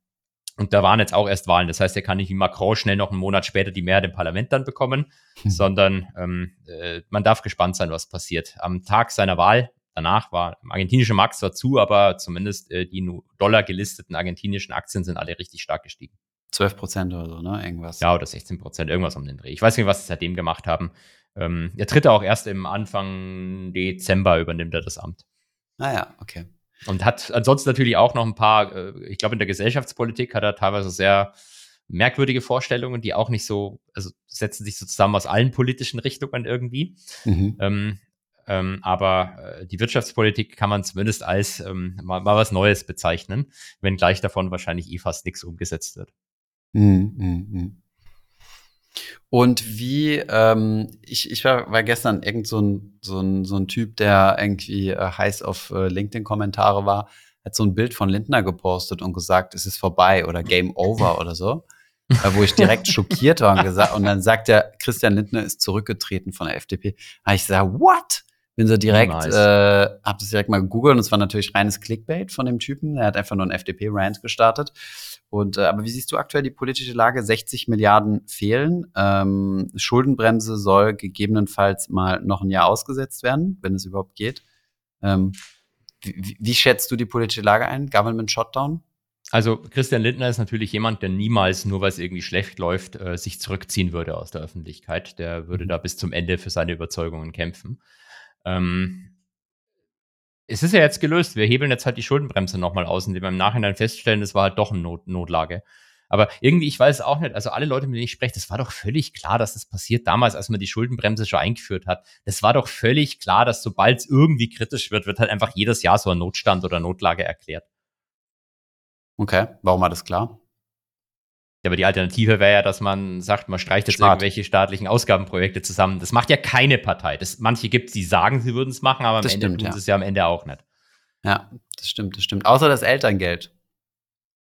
und da waren jetzt auch erst Wahlen. Das heißt, er kann nicht wie Macron schnell noch einen Monat später die Mehrheit im Parlament dann bekommen, hm. sondern ähm, äh, man darf gespannt sein, was passiert. Am Tag seiner Wahl, danach war im argentinischen Markt zwar zu, aber zumindest äh, die Dollar gelisteten argentinischen Aktien sind alle richtig stark gestiegen. 12 Prozent oder so, ne? Irgendwas. Ja, oder 16 Prozent, irgendwas um den Dreh. Ich weiß nicht, was sie seitdem gemacht haben. Ähm, er tritt auch erst im Anfang Dezember übernimmt er das Amt. Ah ja, okay. Und hat ansonsten natürlich auch noch ein paar, äh, ich glaube, in der Gesellschaftspolitik hat er teilweise sehr merkwürdige Vorstellungen, die auch nicht so, also setzen sich so zusammen aus allen politischen Richtungen irgendwie. Mhm. Ähm, ähm, aber äh, die Wirtschaftspolitik kann man zumindest als ähm, mal, mal, was Neues bezeichnen, wenn gleich davon wahrscheinlich eh fast nichts umgesetzt wird. Mhm, mh, mh. Und wie, ähm, ich, ich war, war gestern irgend so ein, so, ein, so ein Typ, der irgendwie äh, heiß auf äh, LinkedIn-Kommentare war, hat so ein Bild von Lindner gepostet und gesagt, es ist vorbei oder Game Over oder so. äh, wo ich direkt schockiert war und gesagt, und dann sagt er, Christian Lindner ist zurückgetreten von der FDP. Da ich gesagt, what? Bin so direkt, nice. äh, hab das direkt mal gegoogelt und es war natürlich reines Clickbait von dem Typen. Er hat einfach nur einen FDP-Rant gestartet. Und, äh, aber wie siehst du aktuell die politische Lage? 60 Milliarden fehlen. Ähm, Schuldenbremse soll gegebenenfalls mal noch ein Jahr ausgesetzt werden, wenn es überhaupt geht. Ähm, wie, wie schätzt du die politische Lage ein? Government Shutdown? Also Christian Lindner ist natürlich jemand, der niemals, nur weil es irgendwie schlecht läuft, äh, sich zurückziehen würde aus der Öffentlichkeit. Der würde mhm. da bis zum Ende für seine Überzeugungen kämpfen. Ähm, es ist ja jetzt gelöst. Wir hebeln jetzt halt die Schuldenbremse nochmal aus, indem wir im Nachhinein feststellen, es war halt doch eine Not Notlage. Aber irgendwie, ich weiß auch nicht, also alle Leute, mit denen ich spreche, das war doch völlig klar, dass das passiert damals, als man die Schuldenbremse schon eingeführt hat. Das war doch völlig klar, dass sobald es irgendwie kritisch wird, wird halt einfach jedes Jahr so ein Notstand oder Notlage erklärt. Okay, warum war das klar? Ja, aber die Alternative wäre ja, dass man sagt, man streicht jetzt Smart. irgendwelche staatlichen Ausgabenprojekte zusammen. Das macht ja keine Partei. Das, manche gibt es, die sagen, sie würden es machen, aber am das Ende stimmt, tun sie ja. es ja am Ende auch nicht. Ja, das stimmt, das stimmt. Außer das Elterngeld.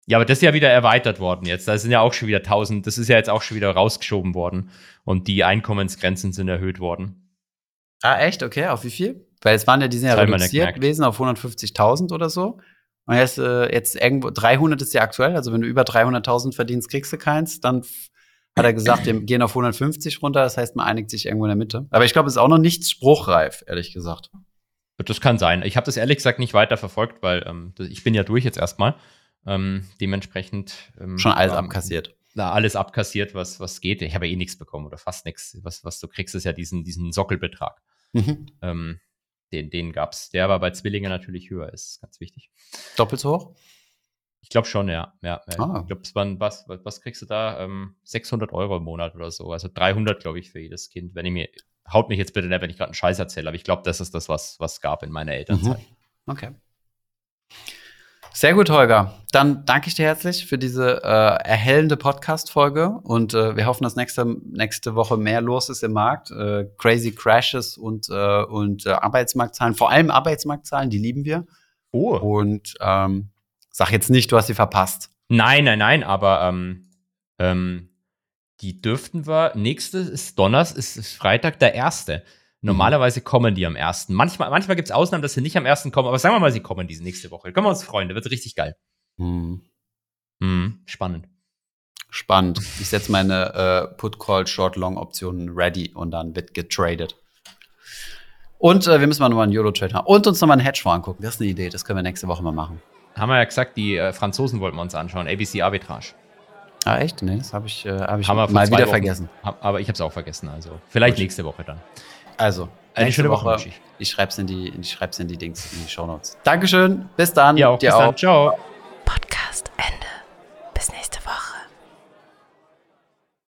Ja, aber das ist ja wieder erweitert worden jetzt. Da sind ja auch schon wieder tausend, das ist ja jetzt auch schon wieder rausgeschoben worden. Und die Einkommensgrenzen sind erhöht worden. Ah, echt? Okay, auf wie viel? Weil es waren ja, die sind ja reduziert gewesen auf 150.000 oder so. Und jetzt, äh, jetzt irgendwo 300 ist ja aktuell, also wenn du über 300.000 verdienst, kriegst du keins. Dann hat er gesagt, wir gehen auf 150 runter. Das heißt, man einigt sich irgendwo in der Mitte. Aber ich glaube, es ist auch noch nichts spruchreif, ehrlich gesagt. Das kann sein. Ich habe das ehrlich gesagt nicht weiter verfolgt, weil ähm, ich bin ja durch jetzt erstmal. Ähm, dementsprechend ähm, schon alles abkassiert. Na, alles abkassiert, was, was geht. Ich habe eh nichts bekommen oder fast nichts. Was, was du kriegst, ist ja diesen, diesen Sockelbetrag. Mhm. Den, den gab es. Der aber bei Zwillingen natürlich höher ist. Ganz wichtig. Doppelt so hoch? Ich glaube schon, ja. ja, Ah. Ich glaube, es waren, was, was kriegst du da? Ähm, 600 Euro im Monat oder so. Also 300, glaube ich, für jedes Kind. Wenn ich mir, haut mich jetzt bitte nicht, wenn ich gerade einen Scheiß erzähle, aber ich glaube, das ist das, was es gab in meiner Elternzeit. Mhm. Okay. Sehr gut, Holger. Dann danke ich dir herzlich für diese äh, erhellende Podcast-Folge und äh, wir hoffen, dass nächste, nächste Woche mehr los ist im Markt. Äh, crazy Crashes und, äh, und äh, Arbeitsmarktzahlen, vor allem Arbeitsmarktzahlen, die lieben wir. Oh. Und ähm, sag jetzt nicht, du hast sie verpasst. Nein, nein, nein, aber ähm, ähm, die dürften wir, nächste ist Donnerstag, ist, ist Freitag der erste. Normalerweise kommen die am ersten. Manchmal, manchmal gibt es Ausnahmen, dass sie nicht am ersten kommen, aber sagen wir mal, sie kommen diese nächste Woche. Können wir uns freuen, da wird richtig geil. Mhm. Mhm, spannend. Spannend. Ich setze meine äh, Put-Call, Short-Long-Optionen ready und dann wird getradet. Und äh, wir müssen mal nochmal einen Euro-Trade haben. Und uns nochmal einen Hedgefonds angucken. Das ist eine Idee. Das können wir nächste Woche mal machen. Haben wir ja gesagt, die äh, Franzosen wollten wir uns anschauen. ABC Arbitrage. Ah, echt? Nee, das habe ich, äh, hab ich mal wieder Wochen, vergessen. Hab, aber ich habe es auch vergessen. Also vielleicht Gut. nächste Woche dann. Also, eine schöne Woche. Woche. Ich schreibe es in die, ich schreib's in die Dings, in die Shownotes. Dankeschön. Bis dann. Ja, auch. Dir bis auch. dann. Ciao. Podcast Ende. Bis nächste Woche.